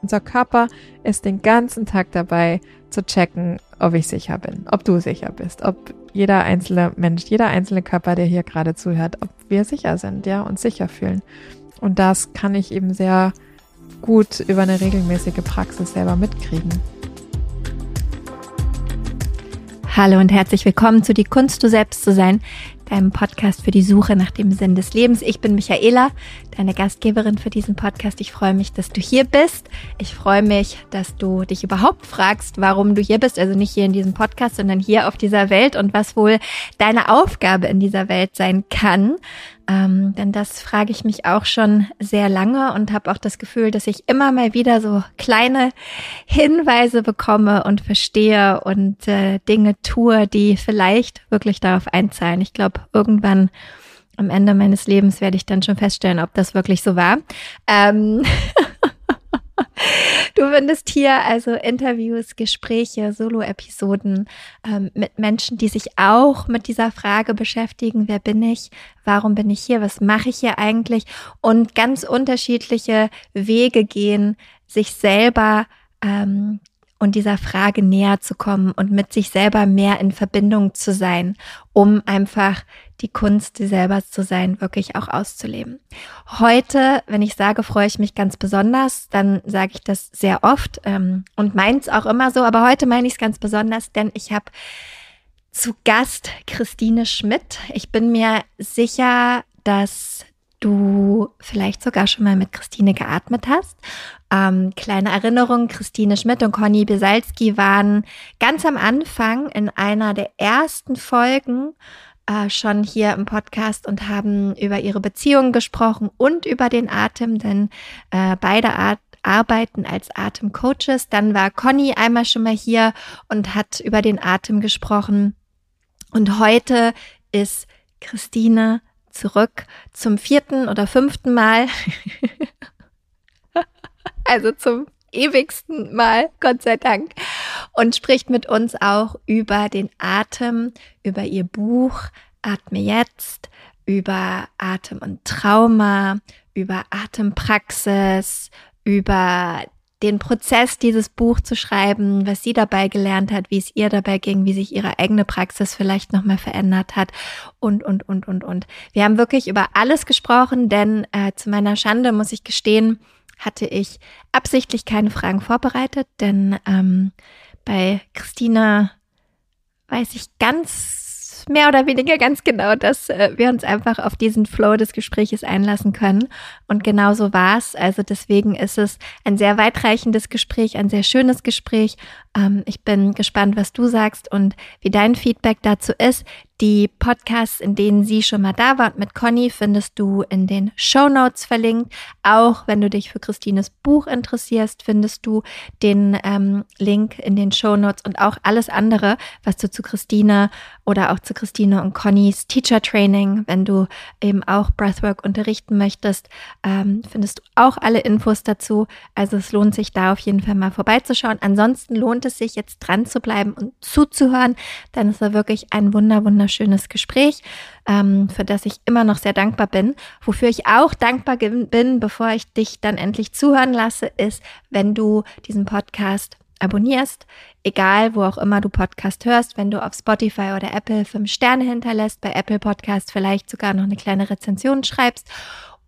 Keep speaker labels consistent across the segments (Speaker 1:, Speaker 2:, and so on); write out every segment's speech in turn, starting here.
Speaker 1: Unser Körper ist den ganzen Tag dabei zu checken, ob ich sicher bin, ob du sicher bist, ob jeder einzelne Mensch, jeder einzelne Körper, der hier gerade zuhört, ob wir sicher sind, ja, und sicher fühlen. Und das kann ich eben sehr gut über eine regelmäßige Praxis selber mitkriegen.
Speaker 2: Hallo und herzlich willkommen zu Die Kunst, du selbst zu sein, deinem Podcast für die Suche nach dem Sinn des Lebens. Ich bin Michaela, deine Gastgeberin für diesen Podcast. Ich freue mich, dass du hier bist. Ich freue mich, dass du dich überhaupt fragst, warum du hier bist. Also nicht hier in diesem Podcast, sondern hier auf dieser Welt und was wohl deine Aufgabe in dieser Welt sein kann. Ähm, denn das frage ich mich auch schon sehr lange und habe auch das Gefühl, dass ich immer mal wieder so kleine Hinweise bekomme und verstehe und äh, Dinge tue, die vielleicht wirklich darauf einzahlen. Ich glaube, irgendwann am Ende meines Lebens werde ich dann schon feststellen, ob das wirklich so war. Ähm Du findest hier also Interviews, Gespräche, Solo-Episoden ähm, mit Menschen, die sich auch mit dieser Frage beschäftigen, wer bin ich, warum bin ich hier, was mache ich hier eigentlich? Und ganz unterschiedliche Wege gehen, sich selber ähm, und dieser Frage näher zu kommen und mit sich selber mehr in Verbindung zu sein, um einfach die Kunst, die selber zu sein, wirklich auch auszuleben. Heute, wenn ich sage, freue ich mich ganz besonders, dann sage ich das sehr oft ähm, und meins auch immer so, aber heute meine ich es ganz besonders, denn ich habe zu Gast Christine Schmidt. Ich bin mir sicher, dass du vielleicht sogar schon mal mit Christine geatmet hast. Ähm, kleine Erinnerung, Christine Schmidt und Conny Besalski waren ganz am Anfang in einer der ersten Folgen äh, schon hier im Podcast und haben über ihre Beziehungen gesprochen und über den Atem, denn äh, beide Art arbeiten als Atemcoaches. Dann war Conny einmal schon mal hier und hat über den Atem gesprochen. Und heute ist Christine zurück zum vierten oder fünften Mal. also zum ewigsten Mal, Gott sei Dank. Und spricht mit uns auch über den Atem, über ihr Buch Atme jetzt, über Atem und Trauma, über Atempraxis, über den Prozess, dieses Buch zu schreiben, was sie dabei gelernt hat, wie es ihr dabei ging, wie sich ihre eigene Praxis vielleicht nochmal verändert hat und, und, und, und, und. Wir haben wirklich über alles gesprochen, denn äh, zu meiner Schande muss ich gestehen, hatte ich absichtlich keine Fragen vorbereitet, denn ähm, bei Christina weiß ich ganz mehr oder weniger ganz genau, dass äh, wir uns einfach auf diesen Flow des Gespräches einlassen können. Und genau so war es. Also deswegen ist es ein sehr weitreichendes Gespräch, ein sehr schönes Gespräch. Ähm, ich bin gespannt, was du sagst und wie dein Feedback dazu ist. Die Podcasts, in denen sie schon mal da war mit Conny, findest du in den Show Notes verlinkt. Auch wenn du dich für Christines Buch interessierst, findest du den ähm, Link in den Show Notes und auch alles andere, was du zu Christine oder auch zu Christine und Connys Teacher Training, wenn du eben auch Breathwork unterrichten möchtest, ähm, findest du auch alle Infos dazu. Also es lohnt sich da auf jeden Fall mal vorbeizuschauen. Ansonsten lohnt es sich jetzt dran zu bleiben und zuzuhören, denn es war wirklich ein wunder, wunder wunderschönes Gespräch, ähm, für das ich immer noch sehr dankbar bin. Wofür ich auch dankbar bin, bevor ich dich dann endlich zuhören lasse, ist, wenn du diesen Podcast abonnierst, egal wo auch immer du Podcast hörst, wenn du auf Spotify oder Apple fünf Sterne hinterlässt, bei Apple Podcast vielleicht sogar noch eine kleine Rezension schreibst.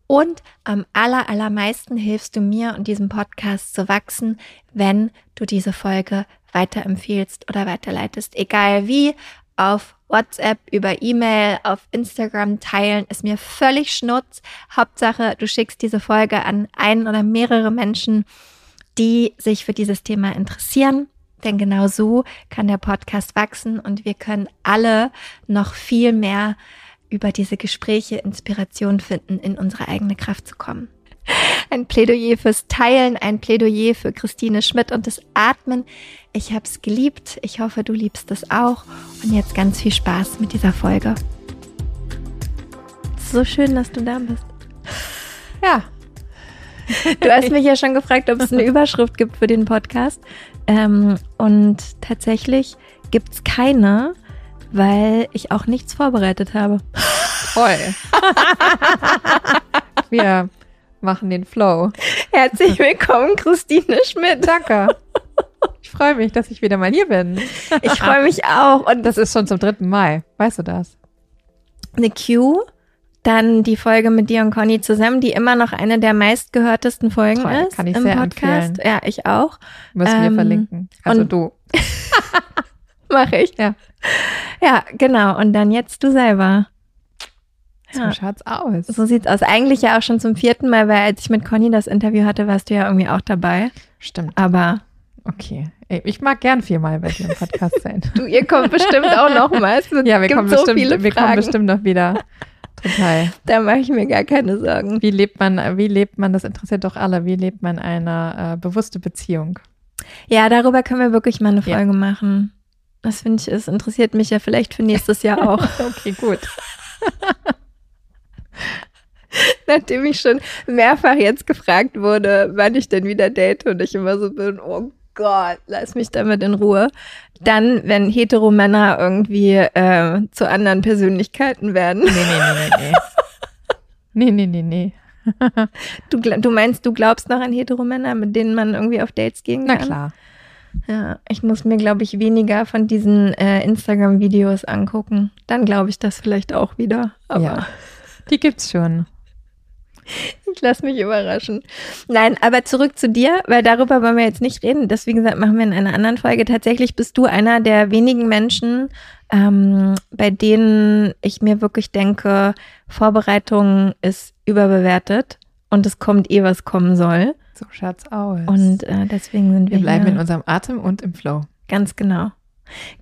Speaker 2: Und am aller, allermeisten hilfst du mir und diesem Podcast zu wachsen, wenn du diese Folge weiterempfiehlst oder weiterleitest. Egal wie, auf WhatsApp, über E-Mail, auf Instagram teilen, ist mir völlig schnurz. Hauptsache, du schickst diese Folge an einen oder mehrere Menschen, die sich für dieses Thema interessieren. Denn genau so kann der Podcast wachsen und wir können alle noch viel mehr über diese Gespräche Inspiration finden, in unsere eigene Kraft zu kommen. Ein Plädoyer fürs Teilen, ein Plädoyer für Christine Schmidt und das Atmen. Ich habe es geliebt. Ich hoffe, du liebst es auch. Und jetzt ganz viel Spaß mit dieser Folge. So schön, dass du da bist.
Speaker 1: Ja.
Speaker 2: Du hast mich ja schon gefragt, ob es eine Überschrift gibt für den Podcast. Ähm, und tatsächlich gibt es keine, weil ich auch nichts vorbereitet habe.
Speaker 1: Toll. Wir machen den Flow.
Speaker 2: Herzlich willkommen, Christine Schmidt.
Speaker 1: Danke. Ich freue mich, dass ich wieder mal hier bin.
Speaker 2: Ich freue mich auch.
Speaker 1: Und das ist schon zum dritten Mai. Weißt du das?
Speaker 2: Eine Q, dann die Folge mit dir und Conny zusammen, die immer noch eine der meistgehörtesten Folgen
Speaker 1: Toll,
Speaker 2: ist
Speaker 1: kann ich
Speaker 2: im
Speaker 1: sehr
Speaker 2: Podcast.
Speaker 1: empfehlen.
Speaker 2: Ja, ich auch.
Speaker 1: Müssen wir
Speaker 2: Ähm,
Speaker 1: verlinken. Also du.
Speaker 2: Mache ich.
Speaker 1: Ja.
Speaker 2: Ja, genau. Und dann jetzt du selber.
Speaker 1: So
Speaker 2: Ja.
Speaker 1: schaut's aus.
Speaker 2: So sieht's aus. Eigentlich ja auch schon zum vierten Mal, weil als ich mit Conny das Interview hatte, warst du ja irgendwie auch dabei.
Speaker 1: Stimmt.
Speaker 2: Aber
Speaker 1: Okay. Ich mag gern viermal bei dir im Podcast sein.
Speaker 2: du, ihr kommt bestimmt auch noch mal. Es
Speaker 1: Ja, wir kommen,
Speaker 2: so
Speaker 1: bestimmt, wir kommen bestimmt noch wieder. Total.
Speaker 2: Da mache ich mir gar keine Sorgen.
Speaker 1: Wie lebt man, wie lebt man, das interessiert doch alle, wie lebt man eine äh, bewusste Beziehung?
Speaker 2: Ja, darüber können wir wirklich mal eine
Speaker 1: Ja.
Speaker 2: Folge machen. Das finde ich, es interessiert mich ja vielleicht für nächstes Jahr auch.
Speaker 1: Okay, gut.
Speaker 2: Nachdem ich schon mehrfach jetzt gefragt wurde, wann ich denn wieder date und ich immer so bin, oh Gott, lass mich damit in Ruhe. Dann, wenn Heteromänner irgendwie äh, zu anderen Persönlichkeiten werden.
Speaker 1: Nee, nee, nee, nee, nee. Nee, nee, nee, nee.
Speaker 2: Du, du meinst, du glaubst noch an Heteromänner, mit denen man irgendwie auf Dates gehen
Speaker 1: Na
Speaker 2: kann?
Speaker 1: klar.
Speaker 2: Ja, ich muss mir, glaube ich, weniger von diesen äh, Instagram-Videos angucken. Dann glaube ich das vielleicht auch wieder. Aber
Speaker 1: Ja. Die gibt's schon.
Speaker 2: ich lasse mich überraschen. Nein, aber zurück zu dir, weil darüber wollen wir jetzt nicht reden. Das, wie gesagt, machen wir in einer anderen Folge. Tatsächlich bist du einer der wenigen Menschen, ähm, bei denen ich mir wirklich denke, Vorbereitung ist überbewertet und es kommt eh, was kommen soll.
Speaker 1: So schaut's aus.
Speaker 2: Und äh, deswegen sind wir,
Speaker 1: wir bleiben
Speaker 2: hier.
Speaker 1: in unserem Atem und im Flow.
Speaker 2: Ganz genau.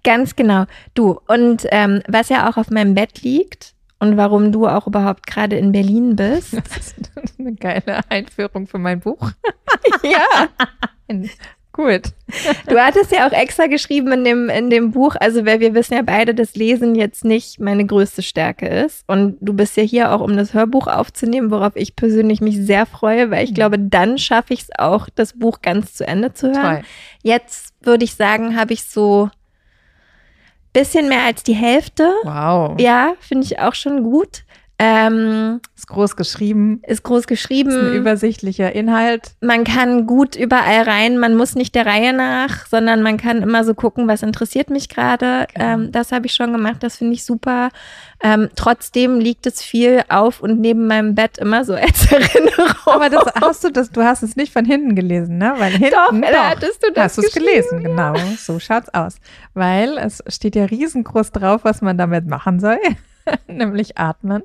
Speaker 2: Ganz genau. Du, und ähm, was ja auch auf meinem Bett liegt und warum du auch überhaupt gerade in Berlin bist.
Speaker 1: Das ist eine geile Einführung für mein Buch.
Speaker 2: ja,
Speaker 1: Gut.
Speaker 2: du hattest ja auch extra geschrieben in dem, in dem Buch, also weil wir wissen ja beide, dass Lesen jetzt nicht meine größte Stärke ist. Und du bist ja hier auch, um das Hörbuch aufzunehmen, worauf ich persönlich mich sehr freue, weil ich glaube, dann schaffe ich es auch, das Buch ganz zu Ende zu hören.
Speaker 1: Toll.
Speaker 2: Jetzt würde ich sagen, habe ich so bisschen mehr als die Hälfte.
Speaker 1: Wow.
Speaker 2: Ja, finde ich auch schon gut. Ähm,
Speaker 1: Ist groß geschrieben.
Speaker 2: ist groß geschrieben.
Speaker 1: Ist ein übersichtlicher Inhalt.
Speaker 2: man kann gut überall rein. Man muss nicht der Reihe nach, sondern man kann immer so gucken, was interessiert mich gerade.
Speaker 1: Genau.
Speaker 2: Ähm, das habe ich schon gemacht. Das finde ich super. Ähm, trotzdem liegt es viel auf und neben meinem Bett immer so als Erinnerung.
Speaker 1: Aber das hast du das, du hast es nicht von hinten gelesen, ne? Weil hinten
Speaker 2: Doch, da hattest du das
Speaker 1: hast du es gelesen, genau. So schaut's aus. Weil es steht ja riesengroß drauf, was man damit machen soll, nämlich atmen.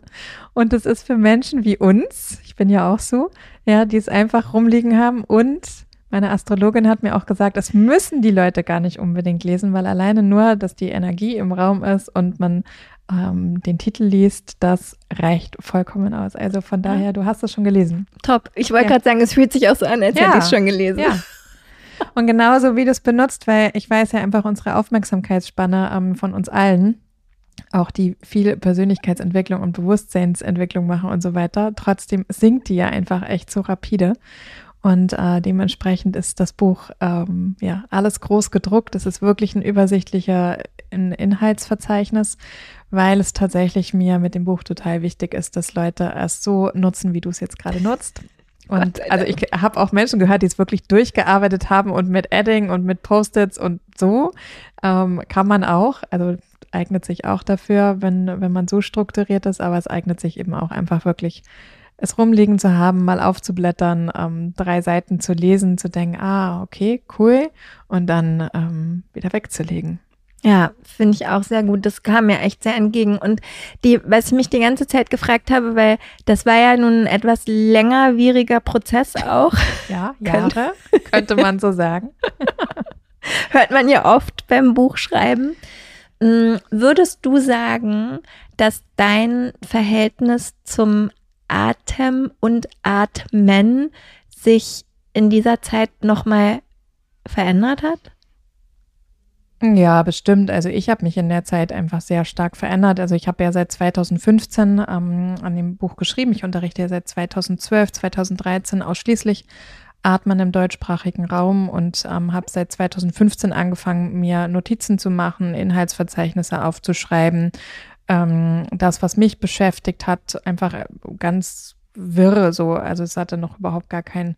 Speaker 1: Und es ist für Menschen wie uns, ich bin ja auch so, ja, die es einfach rumliegen haben und meine Astrologin hat mir auch gesagt, das müssen die Leute gar nicht unbedingt lesen, weil alleine nur, dass die Energie im Raum ist und man ähm, den Titel liest, das reicht vollkommen aus. Also von daher, du hast es schon gelesen.
Speaker 2: Top. Ich wollte
Speaker 1: Ja.
Speaker 2: gerade sagen, es fühlt sich auch so an, als
Speaker 1: Ja.
Speaker 2: hätte ich es schon gelesen.
Speaker 1: Ja. Und genauso wie du es benutzt, weil ich weiß ja einfach unsere Aufmerksamkeitsspanne ähm, von uns allen, auch die viel Persönlichkeitsentwicklung und Bewusstseinsentwicklung machen und so weiter, trotzdem sinkt die ja einfach echt so rapide. Und äh, dementsprechend ist das Buch ähm, ja alles groß gedruckt. Es ist wirklich ein übersichtlicher in Inhaltsverzeichnis, weil es tatsächlich mir mit dem Buch total wichtig ist, dass Leute es so nutzen, wie du es jetzt gerade nutzt. Und also ich habe auch Menschen gehört, die es wirklich durchgearbeitet haben und mit Adding und mit Post-its und so ähm, kann man auch. Also eignet sich auch dafür, wenn, wenn man so strukturiert ist, aber es eignet sich eben auch einfach wirklich, es rumliegen zu haben, mal aufzublättern, ähm, drei Seiten zu lesen, zu denken, ah, okay, cool, und dann ähm, wieder wegzulegen.
Speaker 2: Ja, finde ich auch sehr gut. Das kam mir echt sehr entgegen. Und die, was ich mich die ganze Zeit gefragt habe, weil das war ja nun ein etwas längerwieriger Prozess auch.
Speaker 1: Ja,
Speaker 2: Könnte-
Speaker 1: Jahre, könnte man so sagen.
Speaker 2: Hört man ja oft beim Buchschreiben. Mm, Würdest du sagen, dass dein Verhältnis zum Atem und Atmen sich in dieser Zeit nochmal verändert hat?
Speaker 1: Ja, bestimmt. Also ich habe mich in der Zeit einfach sehr stark verändert. Also ich habe ja seit 2015 ähm, an dem Buch geschrieben. Ich unterrichte ja seit 2012, 2013 ausschließlich Atmen im deutschsprachigen Raum und ähm, habe seit 2015 angefangen, mir Notizen zu machen, Inhaltsverzeichnisse aufzuschreiben. Ähm, das, was mich beschäftigt hat, einfach ganz wirre so. Also es hatte noch überhaupt gar keinen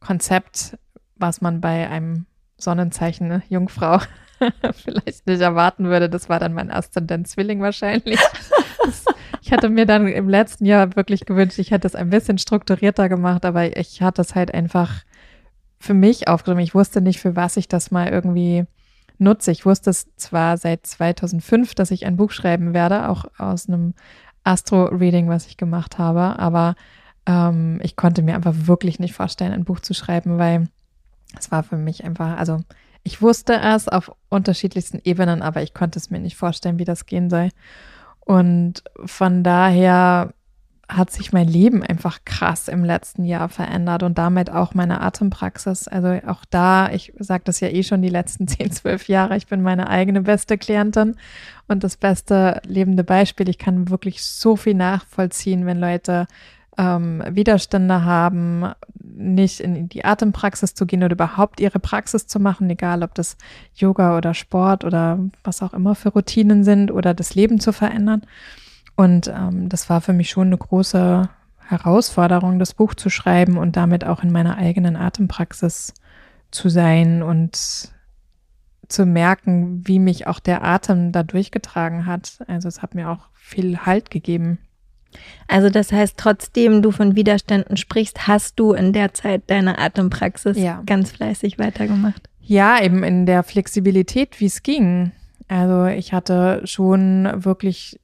Speaker 1: Konzept, was man bei einem Sonnenzeichen ne, Jungfrau vielleicht nicht erwarten würde. Das war dann mein Aszendent Zwilling wahrscheinlich. Das, ich hatte mir dann im letzten Jahr wirklich gewünscht, ich hätte es ein bisschen strukturierter gemacht, aber ich hatte es halt einfach für mich aufgeschrieben. Ich wusste nicht, für was ich das mal irgendwie nutze. Ich wusste es zwar seit 2005, dass ich ein Buch schreiben werde, auch aus einem Astro-Reading, was ich gemacht habe, aber ähm, ich konnte mir einfach wirklich nicht vorstellen, ein Buch zu schreiben, weil es war für mich einfach, also ich wusste es auf unterschiedlichsten Ebenen, aber ich konnte es mir nicht vorstellen, wie das gehen soll. Und von daher hat sich mein Leben einfach krass im letzten Jahr verändert und damit auch meine Atempraxis. Also auch da, ich sage das ja eh schon die letzten 10, 12 Jahre, ich bin meine eigene beste Klientin und das beste lebende Beispiel. Ich kann wirklich so viel nachvollziehen, wenn Leute ähm, Widerstände haben, nicht in die Atempraxis zu gehen oder überhaupt ihre Praxis zu machen, egal ob das Yoga oder Sport oder was auch immer für Routinen sind oder das Leben zu verändern. Und ähm, das war für mich schon eine große Herausforderung, das Buch zu schreiben und damit auch in meiner eigenen Atempraxis zu sein und zu merken, wie mich auch der Atem da durchgetragen hat. Also es hat mir auch viel Halt gegeben.
Speaker 2: Also das heißt, trotzdem du von Widerständen sprichst, hast du in der Zeit deine Atempraxis ja. ganz fleißig weitergemacht.
Speaker 1: Ja, eben in der Flexibilität, wie es ging. Also ich hatte schon wirklich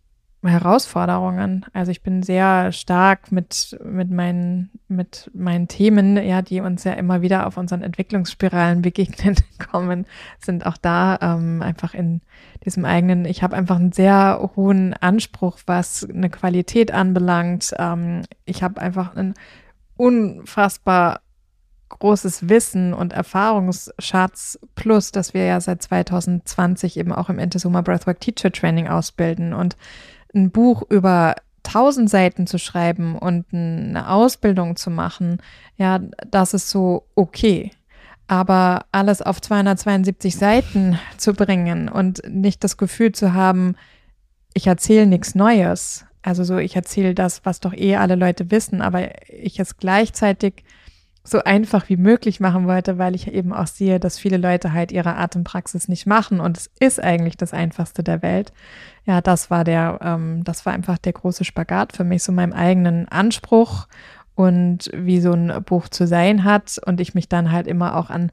Speaker 1: Herausforderungen. Also ich bin sehr stark mit, mit, meinen, mit meinen Themen, ja, die uns ja immer wieder auf unseren Entwicklungsspiralen begegnen kommen, sind auch da ähm, einfach in diesem eigenen, ich habe einfach einen sehr hohen Anspruch, was eine Qualität anbelangt. Ähm, ich habe einfach ein unfassbar großes Wissen und Erfahrungsschatz, plus dass wir ja seit 2020 eben auch im Intesoma Breathwork Teacher Training ausbilden und ein Buch über tausend Seiten zu schreiben und eine Ausbildung zu machen, ja, das ist so okay. Aber alles auf 272 Seiten zu bringen und nicht das Gefühl zu haben, ich erzähle nichts Neues. Also so, ich erzähle das, was doch eh alle Leute wissen, aber ich es gleichzeitig so einfach wie möglich machen wollte, weil ich eben auch sehe, dass viele Leute halt ihre Atempraxis nicht machen und es ist eigentlich das einfachste der Welt. Ja, das war der, ähm, das war einfach der große Spagat für mich, so meinem eigenen Anspruch und wie so ein Buch zu sein hat und ich mich dann halt immer auch an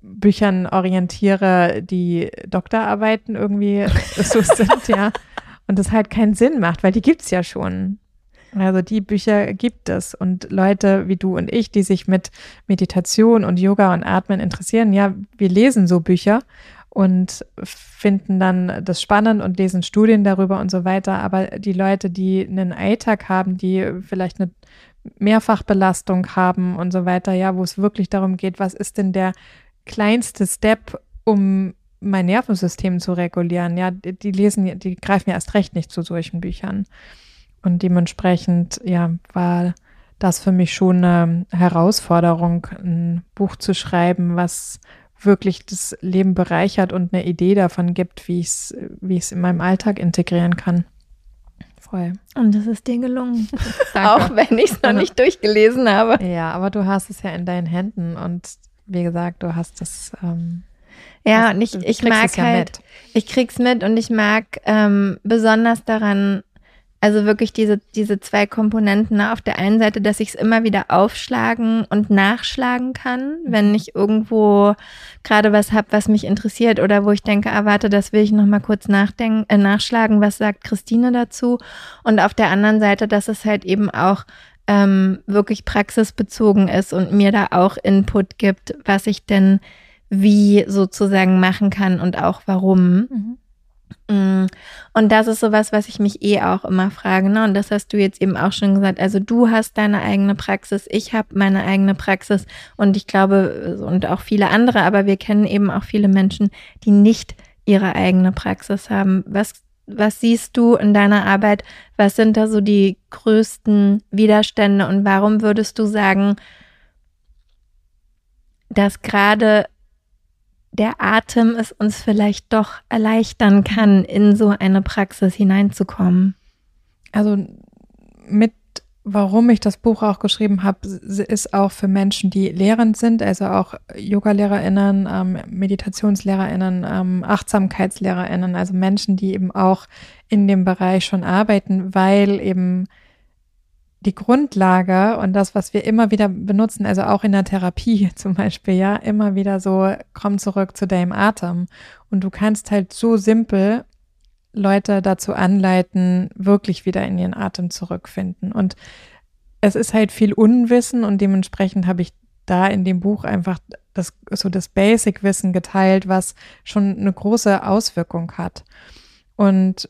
Speaker 1: Büchern orientiere, die Doktorarbeiten irgendwie so sind, ja. Und das halt keinen Sinn macht, weil die gibt's ja schon. Also die Bücher gibt es und Leute wie du und ich, die sich mit Meditation und Yoga und Atmen interessieren, ja, wir lesen so Bücher und finden dann das spannend und lesen Studien darüber und so weiter. Aber die Leute, die einen Alltag haben, die vielleicht eine Mehrfachbelastung haben und so weiter, ja, wo es wirklich darum geht, was ist denn der kleinste Step, um mein Nervensystem zu regulieren, ja, die lesen, die greifen ja erst recht nicht zu solchen Büchern. Und dementsprechend, ja, war das für mich schon eine Herausforderung, ein Buch zu schreiben, was wirklich das Leben bereichert und eine Idee davon gibt, wie ich es wie in meinem Alltag integrieren kann.
Speaker 2: Voll. Und das ist dir gelungen. Auch wenn ich es noch nicht durchgelesen habe.
Speaker 1: Ja, aber du hast es ja in deinen Händen und wie gesagt, du hast es. Ähm,
Speaker 2: ja, und ich, ich mag ja halt, mit. ich krieg's mit und ich mag ähm, besonders daran also wirklich diese, diese zwei Komponenten. Ne? Auf der einen Seite, dass ich es immer wieder aufschlagen und nachschlagen kann, wenn mhm. ich irgendwo gerade was habe, was mich interessiert oder wo ich denke, ah, warte, das will ich nochmal kurz nachdenken, äh, nachschlagen, was sagt Christine dazu. Und auf der anderen Seite, dass es halt eben auch ähm, wirklich praxisbezogen ist und mir da auch Input gibt, was ich denn wie sozusagen machen kann und auch warum. Mhm. Mm. Und das ist sowas, was ich mich eh auch immer frage. Ne? Und das hast du jetzt eben auch schon gesagt. Also du hast deine eigene Praxis, ich habe meine eigene Praxis und ich glaube, und auch viele andere, aber wir kennen eben auch viele Menschen, die nicht ihre eigene Praxis haben. Was, was siehst du in deiner Arbeit? Was sind da so die größten Widerstände und warum würdest du sagen, dass gerade der Atem es uns vielleicht doch erleichtern kann, in so eine Praxis hineinzukommen.
Speaker 1: Also mit warum ich das Buch auch geschrieben habe, ist auch für Menschen, die lehrend sind, also auch Yoga-LehrerInnen, ähm, MeditationslehrerInnen, ähm, AchtsamkeitslehrerInnen, also Menschen, die eben auch in dem Bereich schon arbeiten, weil eben die Grundlage und das, was wir immer wieder benutzen, also auch in der Therapie zum Beispiel, ja, immer wieder so, komm zurück zu deinem Atem. Und du kannst halt so simpel Leute dazu anleiten, wirklich wieder in ihren Atem zurückfinden. Und es ist halt viel Unwissen und dementsprechend habe ich da in dem Buch einfach das, so das Basic-Wissen geteilt, was schon eine große Auswirkung hat. Und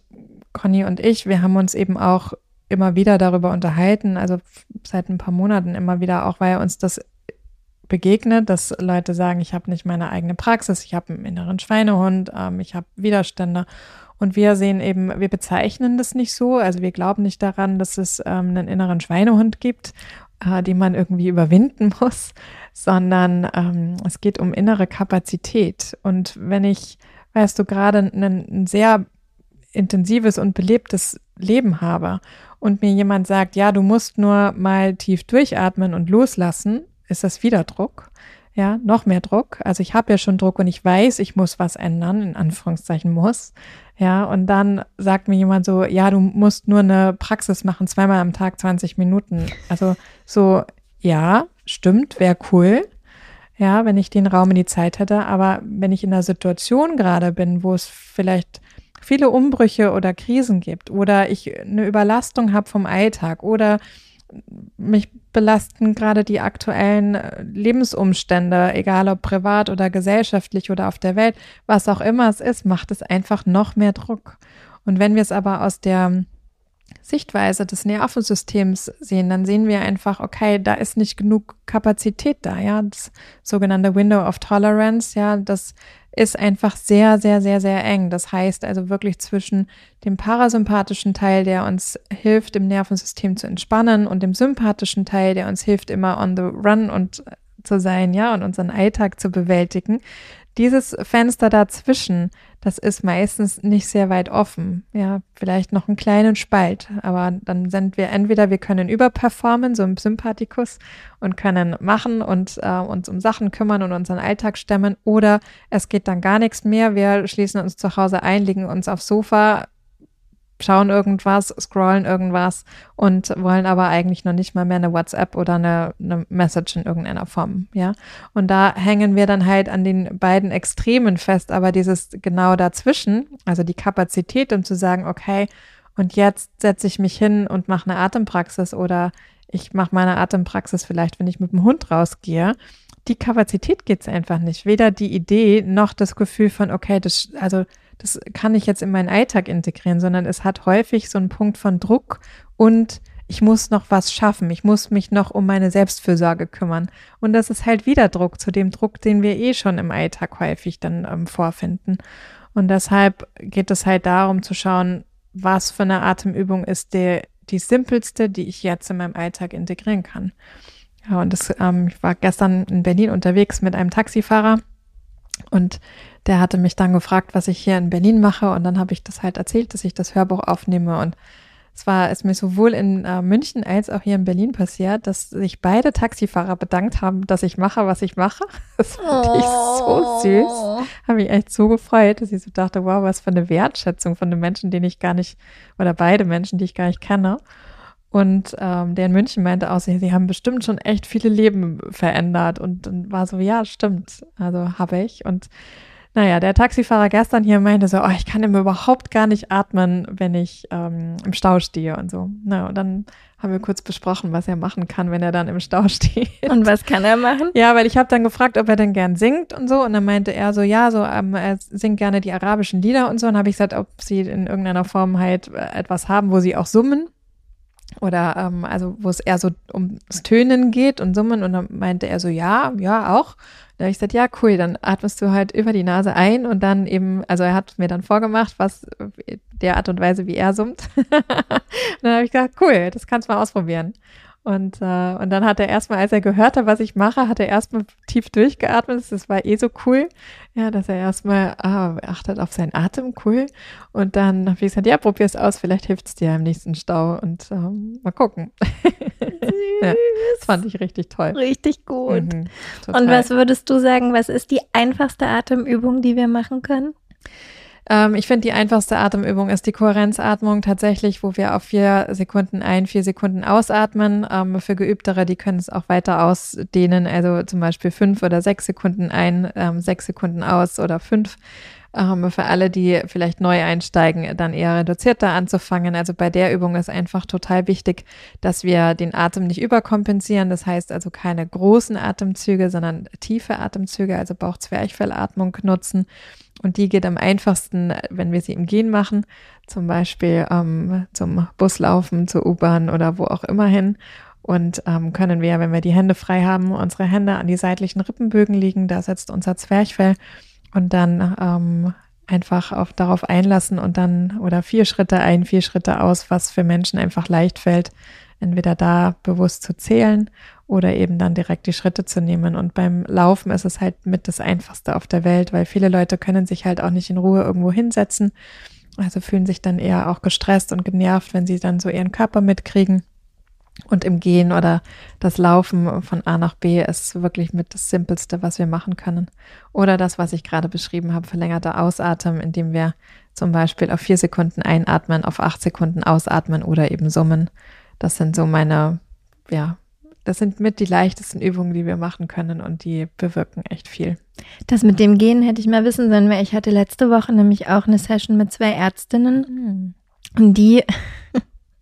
Speaker 1: Conny und ich, wir haben uns eben auch immer wieder darüber unterhalten, also seit ein paar Monaten immer wieder, auch weil uns das begegnet, dass Leute sagen, ich habe nicht meine eigene Praxis, ich habe einen inneren Schweinehund, ähm, ich habe Widerstände. Und wir sehen eben, wir bezeichnen das nicht so, also wir glauben nicht daran, dass es ähm, einen inneren Schweinehund gibt, äh, den man irgendwie überwinden muss, sondern ähm, es geht um innere Kapazität. Und wenn ich, weißt du, gerade ein, ein sehr intensives und belebtes Leben habe und mir jemand sagt, ja, du musst nur mal tief durchatmen und loslassen, ist das wieder Druck ja, noch mehr Druck. Also ich habe ja schon Druck und ich weiß, ich muss was ändern, in Anführungszeichen muss. Ja, und dann sagt mir jemand so, ja, du musst nur eine Praxis machen, zweimal am Tag 20 Minuten. Also so, ja, stimmt, wäre cool. Ja, wenn ich den Raum in die Zeit hätte. Aber wenn ich in einer Situation gerade bin, wo es vielleicht viele Umbrüche oder Krisen gibt oder ich eine Überlastung habe vom Alltag oder mich belasten gerade die aktuellen äh, Lebensumstände, egal ob privat oder gesellschaftlich oder auf der Welt, was auch immer es ist, macht es einfach noch mehr Druck. Und wenn wir es aber aus der Sichtweise des Nervensystems sehen, dann sehen wir einfach, okay, da ist nicht genug Kapazität da, ja, das sogenannte Window of Tolerance, ja, das ist einfach sehr, sehr, sehr, sehr eng. Das heißt also wirklich zwischen dem parasympathischen Teil, der uns hilft, im Nervensystem zu entspannen, und dem sympathischen Teil, der uns hilft, immer on the run und zu sein, ja, und unseren Alltag zu bewältigen. Dieses Fenster dazwischen, das ist meistens nicht sehr weit offen. Ja, vielleicht noch einen kleinen Spalt, aber dann sind wir entweder, wir können überperformen, so im Sympathikus, und können machen und äh, uns um Sachen kümmern und unseren Alltag stemmen, oder es geht dann gar nichts mehr. Wir schließen uns zu Hause ein, legen uns aufs Sofa, schauen irgendwas, scrollen irgendwas und wollen aber eigentlich noch nicht mal mehr eine WhatsApp oder eine, eine Message in irgendeiner Form, ja. Und da hängen wir dann halt an den beiden Extremen fest, aber dieses genau dazwischen, also die Kapazität, um zu sagen, okay, und jetzt setze ich mich hin und mache eine Atempraxis oder ich mache meine Atempraxis vielleicht, wenn ich mit dem Hund rausgehe. Die Kapazität geht es einfach nicht. Weder die Idee noch das Gefühl von, okay, das, also das kann ich jetzt in meinen Alltag integrieren, sondern es hat häufig so einen Punkt von Druck und ich muss noch was schaffen, ich muss mich noch um meine Selbstfürsorge kümmern. Und das ist halt wieder Druck zu dem Druck, den wir eh schon im Alltag häufig dann ähm, vorfinden. Und deshalb geht es halt darum zu schauen, was für eine Atemübung ist der, die simpelste, die ich jetzt in meinem Alltag integrieren kann. Ja, und das, ähm, ich war gestern in Berlin unterwegs mit einem Taxifahrer und der hatte mich dann gefragt, was ich hier in Berlin mache und dann habe ich das halt erzählt, dass ich das Hörbuch aufnehme und es war es mir sowohl in äh, München als auch hier in Berlin passiert, dass sich beide Taxifahrer bedankt haben, dass ich mache, was ich mache. Das fand oh. ich so süß. Habe mich echt so gefreut, dass ich so dachte, wow, was für eine Wertschätzung von den Menschen, den ich gar nicht, oder beide Menschen, die ich gar nicht kenne. Und ähm, der in München meinte auch, sie, sie haben bestimmt schon echt viele Leben verändert. Und dann war so, ja, stimmt. Also habe ich. Und naja, der Taxifahrer gestern hier meinte so, oh, ich kann immer überhaupt gar nicht atmen, wenn ich ähm, im Stau stehe und so. Na, und dann haben wir kurz besprochen, was er machen kann, wenn er dann im Stau steht.
Speaker 2: Und was kann er machen?
Speaker 1: Ja, weil ich habe dann gefragt, ob er denn gern singt und so. Und dann meinte er so, ja, so ähm, er singt gerne die arabischen Lieder und so. Und habe ich gesagt, ob sie in irgendeiner Form halt äh, etwas haben, wo sie auch summen. Oder ähm, also wo es eher so ums Tönen geht und Summen. Und dann meinte er so, ja, ja, auch. Da habe ich gesagt, ja, cool, dann atmest du halt über die Nase ein und dann eben, also er hat mir dann vorgemacht, was der Art und Weise, wie er summt. und dann habe ich gesagt, cool, das kannst du mal ausprobieren. Und, äh, und dann hat er erstmal, als er gehört hat, was ich mache, hat er erstmal tief durchgeatmet. Das war eh so cool. Ja, dass er erstmal ah, achtet auf seinen Atem, cool. Und dann habe ich gesagt, ja, probier's aus, vielleicht hilft's dir im nächsten Stau und ähm, mal gucken. ja, das fand ich richtig toll.
Speaker 2: Richtig gut. Mhm, und was würdest du sagen, was ist die einfachste Atemübung, die wir machen können?
Speaker 1: Ähm, ich finde, die einfachste Atemübung ist die Kohärenzatmung tatsächlich, wo wir auf vier Sekunden ein, vier Sekunden ausatmen. Ähm, für Geübtere, die können es auch weiter ausdehnen, also zum Beispiel fünf oder sechs Sekunden ein, ähm, sechs Sekunden aus oder fünf. Ähm, für alle, die vielleicht neu einsteigen, dann eher reduzierter anzufangen. Also bei der Übung ist einfach total wichtig, dass wir den Atem nicht überkompensieren. Das heißt also keine großen Atemzüge, sondern tiefe Atemzüge, also Bauchzwerchfellatmung nutzen und die geht am einfachsten, wenn wir sie im Gehen machen, zum Beispiel ähm, zum Buslaufen, zur U-Bahn oder wo auch immer hin. Und ähm, können wir, wenn wir die Hände frei haben, unsere Hände an die seitlichen Rippenbögen liegen, da setzt unser Zwerchfell und dann ähm, einfach auf, darauf einlassen und dann oder vier Schritte ein, vier Schritte aus, was für Menschen einfach leicht fällt, entweder da bewusst zu zählen oder eben dann direkt die Schritte zu nehmen. Und beim Laufen ist es halt mit das Einfachste auf der Welt, weil viele Leute können sich halt auch nicht in Ruhe irgendwo hinsetzen. Also fühlen sich dann eher auch gestresst und genervt, wenn sie dann so ihren Körper mitkriegen. Und im Gehen oder das Laufen von A nach B ist wirklich mit das Simpelste, was wir machen können. Oder das, was ich gerade beschrieben habe, verlängerter Ausatmen, indem wir zum Beispiel auf vier Sekunden einatmen, auf acht Sekunden ausatmen oder eben summen. Das sind so meine, ja, das sind mit die leichtesten Übungen, die wir machen können und die bewirken echt viel.
Speaker 2: Das mit dem Gehen hätte ich mal wissen sollen, weil ich hatte letzte Woche nämlich auch eine Session mit zwei Ärztinnen mhm. und die,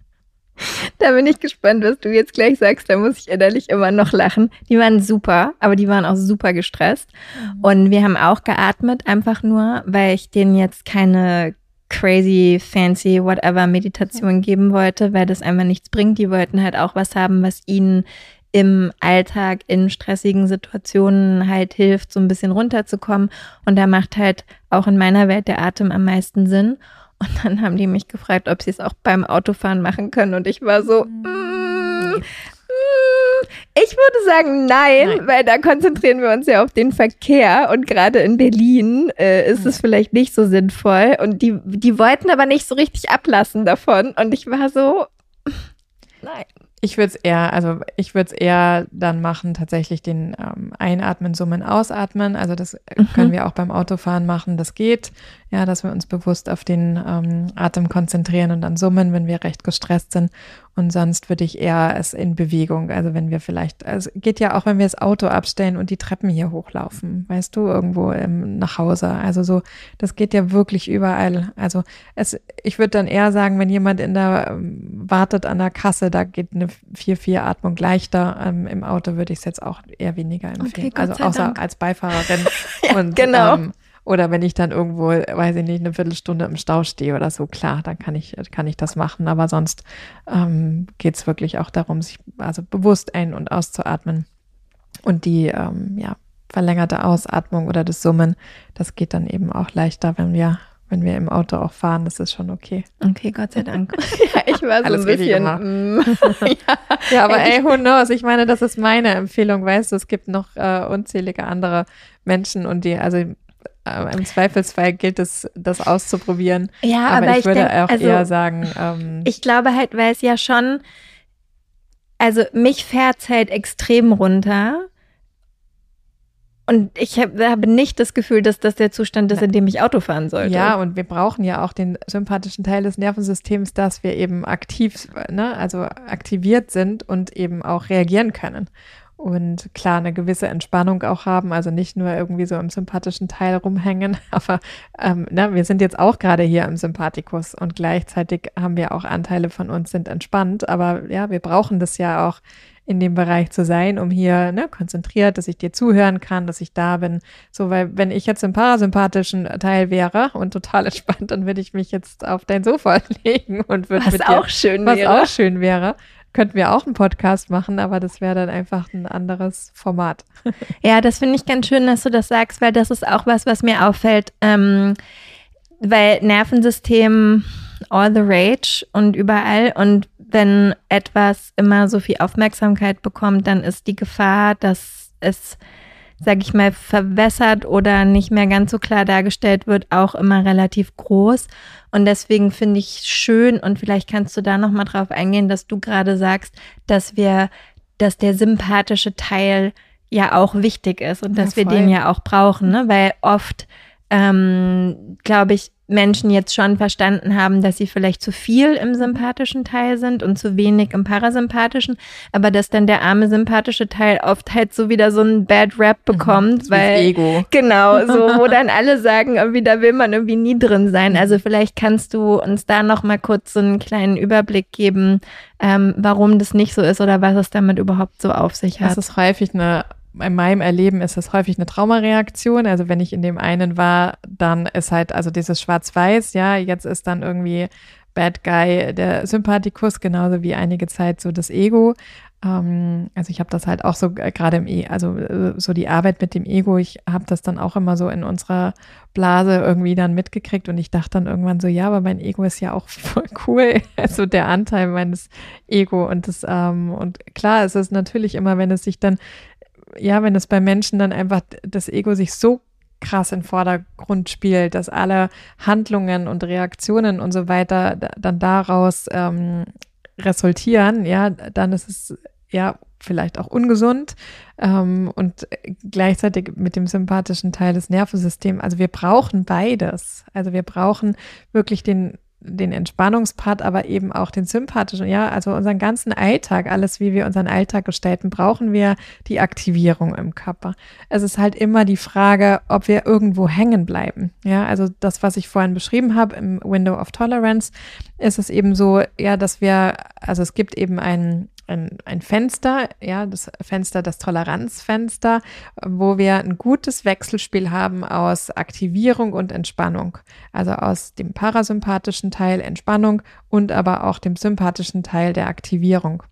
Speaker 2: da bin ich gespannt, was du jetzt gleich sagst, da muss ich innerlich immer noch lachen. Die waren super, aber die waren auch super gestresst mhm. und wir haben auch geatmet, einfach nur, weil ich denen jetzt keine crazy, fancy, whatever Meditation geben wollte, weil das einfach nichts bringt. Die wollten halt auch was haben, was ihnen im Alltag in stressigen Situationen halt hilft, so ein bisschen runterzukommen. Und da macht halt auch in meiner Welt der Atem am meisten Sinn. Und dann haben die mich gefragt, ob sie es auch beim Autofahren machen können. Und ich war so, mm, ich würde sagen nein, nein, weil da konzentrieren wir uns ja auf den Verkehr und gerade in Berlin äh, ist es vielleicht nicht so sinnvoll und die, die wollten aber nicht so richtig ablassen davon und ich war so,
Speaker 1: nein. Ich würde es eher, also ich würde es eher dann machen, tatsächlich den ähm, Einatmen, Summen, Ausatmen. Also das mhm. können wir auch beim Autofahren machen, das geht. Ja, dass wir uns bewusst auf den ähm, Atem konzentrieren und dann summen, wenn wir recht gestresst sind. Und sonst würde ich eher es in Bewegung, also wenn wir vielleicht, also geht ja auch, wenn wir das Auto abstellen und die Treppen hier hochlaufen, weißt du, irgendwo im, nach Hause. Also so, das geht ja wirklich überall. Also es, ich würde dann eher sagen, wenn jemand in der ähm, wartet an der Kasse, da geht eine 4-4-Atmung leichter. Ähm, Im Auto würde ich es jetzt auch eher weniger empfehlen. Okay, also außer Dank. als Beifahrerin.
Speaker 2: ja, und, genau. Ähm,
Speaker 1: oder wenn ich dann irgendwo, weiß ich nicht, eine Viertelstunde im Stau stehe oder so, klar, dann kann ich, kann ich das machen. Aber sonst ähm, geht es wirklich auch darum, sich also bewusst ein- und auszuatmen. Und die ähm, ja, verlängerte Ausatmung oder das Summen, das geht dann eben auch leichter, wenn wir wenn wir im Auto auch fahren, das ist schon okay.
Speaker 2: Okay, Gott sei Dank. ja, ich war so Alles ein bisschen. Mm,
Speaker 1: ja. ja, aber ey, who knows? Ich meine, das ist meine Empfehlung, weißt du, es gibt noch äh, unzählige andere Menschen und die, also äh, im Zweifelsfall gilt es, das auszuprobieren.
Speaker 2: Ja, aber, aber ich, ich, würde denk, auch also, eher sagen. Ähm, ich glaube halt, weil es ja schon, also mich fährt es halt extrem runter. Und ich hab, habe nicht das Gefühl, dass das der Zustand ist, in dem ich Auto fahren sollte.
Speaker 1: Ja, und wir brauchen ja auch den sympathischen Teil des Nervensystems, dass wir eben aktiv, ne, also aktiviert sind und eben auch reagieren können und klar eine gewisse Entspannung auch haben, also nicht nur irgendwie so im sympathischen Teil rumhängen, aber ähm, ne, wir sind jetzt auch gerade hier im Sympathikus und gleichzeitig haben wir auch Anteile von uns sind entspannt, aber ja, wir brauchen das ja auch in dem Bereich zu sein, um hier ne, konzentriert, dass ich dir zuhören kann, dass ich da bin. So, weil wenn ich jetzt im parasympathischen Teil wäre und total entspannt, dann würde ich mich jetzt auf dein Sofa legen und würde
Speaker 2: was
Speaker 1: mit
Speaker 2: auch schön
Speaker 1: was
Speaker 2: wäre.
Speaker 1: auch schön wäre könnten wir auch einen Podcast machen, aber das wäre dann einfach ein anderes Format.
Speaker 2: Ja, das finde ich ganz schön, dass du das sagst, weil das ist auch was, was mir auffällt, ähm, weil Nervensystem all the rage und überall. Und wenn etwas immer so viel Aufmerksamkeit bekommt, dann ist die Gefahr, dass es, sag ich mal, verwässert oder nicht mehr ganz so klar dargestellt wird, auch immer relativ groß. Und deswegen finde ich schön und vielleicht kannst du da noch mal drauf eingehen, dass du gerade sagst, dass wir, dass der sympathische Teil ja auch wichtig ist und dass ja, wir den ja auch brauchen, ne? weil oft ähm, glaube ich, Menschen jetzt schon verstanden haben, dass sie vielleicht zu viel im sympathischen Teil sind und zu wenig im parasympathischen, aber dass dann der arme sympathische Teil oft halt so wieder so einen Bad Rap mhm. bekommt, mhm, weil
Speaker 1: Ego.
Speaker 2: genau, so wo dann alle sagen, irgendwie da will man irgendwie nie drin sein. Also vielleicht kannst du uns da noch mal kurz so einen kleinen Überblick geben, ähm, warum das nicht so ist oder was es damit überhaupt so auf sich hat.
Speaker 1: Das ist häufig eine in meinem Erleben ist das häufig eine Traumareaktion. Also wenn ich in dem einen war, dann ist halt, also dieses Schwarz-Weiß, ja, jetzt ist dann irgendwie Bad Guy der Sympathikus, genauso wie einige Zeit so das Ego. Ähm, also ich habe das halt auch so gerade im E, also äh, so die Arbeit mit dem Ego, ich habe das dann auch immer so in unserer Blase irgendwie dann mitgekriegt und ich dachte dann irgendwann so, ja, aber mein Ego ist ja auch voll cool. Also der Anteil meines Ego und das, ähm, und klar, es ist natürlich immer, wenn es sich dann ja, wenn es bei Menschen dann einfach das Ego sich so krass in Vordergrund spielt, dass alle Handlungen und Reaktionen und so weiter dann daraus ähm, resultieren, ja, dann ist es ja vielleicht auch ungesund ähm, und gleichzeitig mit dem sympathischen Teil des Nervensystems. Also wir brauchen beides. Also wir brauchen wirklich den den Entspannungspart, aber eben auch den sympathischen, ja, also unseren ganzen Alltag, alles wie wir unseren Alltag gestalten, brauchen wir die Aktivierung im Körper. Es ist halt immer die Frage, ob wir irgendwo hängen bleiben. Ja, also das, was ich vorhin beschrieben habe im Window of Tolerance, ist es eben so, ja, dass wir, also es gibt eben einen ein, ein Fenster, ja, das Fenster, das Toleranzfenster, wo wir ein gutes Wechselspiel haben aus Aktivierung und Entspannung. Also aus dem parasympathischen Teil Entspannung und aber auch dem sympathischen Teil der Aktivierung.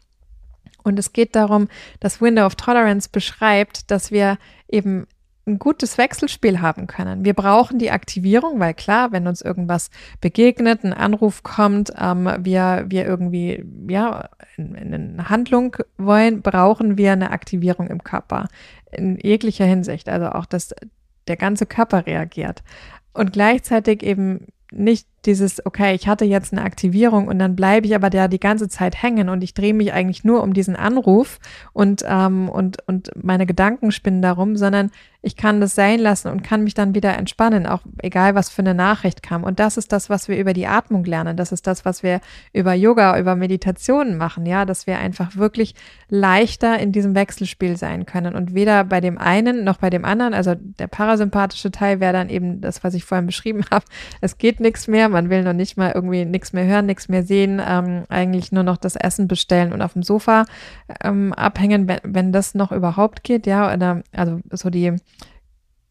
Speaker 1: Und es geht darum, dass Window of Tolerance beschreibt, dass wir eben ein gutes Wechselspiel haben können. Wir brauchen die Aktivierung, weil klar, wenn uns irgendwas begegnet, ein Anruf kommt, ähm, wir, wir irgendwie ja in, in eine Handlung wollen, brauchen wir eine Aktivierung im Körper in jeglicher Hinsicht. Also auch, dass der ganze Körper reagiert. Und gleichzeitig eben nicht dieses, okay, ich hatte jetzt eine Aktivierung und dann bleibe ich aber da die ganze Zeit hängen und ich drehe mich eigentlich nur um diesen Anruf und, ähm, und, und meine Gedanken spinnen darum, sondern ich kann das sein lassen und kann mich dann wieder entspannen, auch egal was für eine Nachricht kam. Und das ist das, was wir über die Atmung lernen. Das ist das, was wir über Yoga, über Meditationen machen, ja, dass wir einfach wirklich leichter in diesem Wechselspiel sein können und weder bei dem einen noch bei dem anderen, also der parasympathische Teil wäre dann eben das, was ich vorhin beschrieben habe. Es geht nichts mehr, man will noch nicht mal irgendwie nichts mehr hören, nichts mehr sehen, ähm, eigentlich nur noch das Essen bestellen und auf dem Sofa ähm, abhängen, wenn, wenn das noch überhaupt geht, ja, oder also so die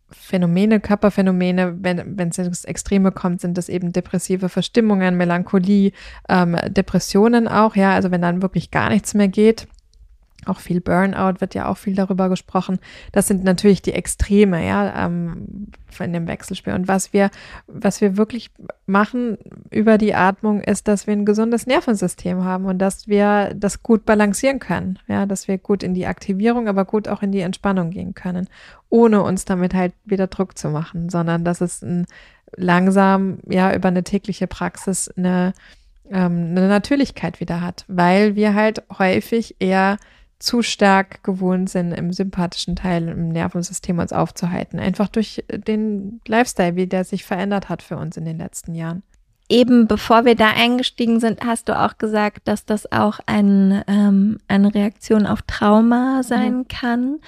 Speaker 1: Phänomene, Körperphänomene, wenn wenn es ins Extreme kommt, sind das eben depressive Verstimmungen, Melancholie, ähm, Depressionen auch, ja, also wenn dann wirklich gar nichts mehr geht auch viel Burnout wird ja auch viel darüber gesprochen. Das sind natürlich die Extreme, ja, ähm, in dem Wechselspiel. Und was wir, was wir wirklich machen über die Atmung, ist, dass wir ein gesundes Nervensystem haben und dass wir das gut balancieren können. Ja, dass wir gut in die Aktivierung, aber gut auch in die Entspannung gehen können, ohne uns damit halt wieder Druck zu machen, sondern dass es ein langsam, ja, über eine tägliche Praxis eine, ähm, eine Natürlichkeit wieder hat, weil wir halt häufig eher zu stark gewohnt sind, im sympathischen Teil im Nervensystem uns aufzuhalten. Einfach durch den Lifestyle, wie der sich verändert hat für uns in den letzten Jahren.
Speaker 2: Eben bevor wir da eingestiegen sind, hast du auch gesagt, dass das auch ein, ähm, eine Reaktion auf Trauma sein mhm. kann.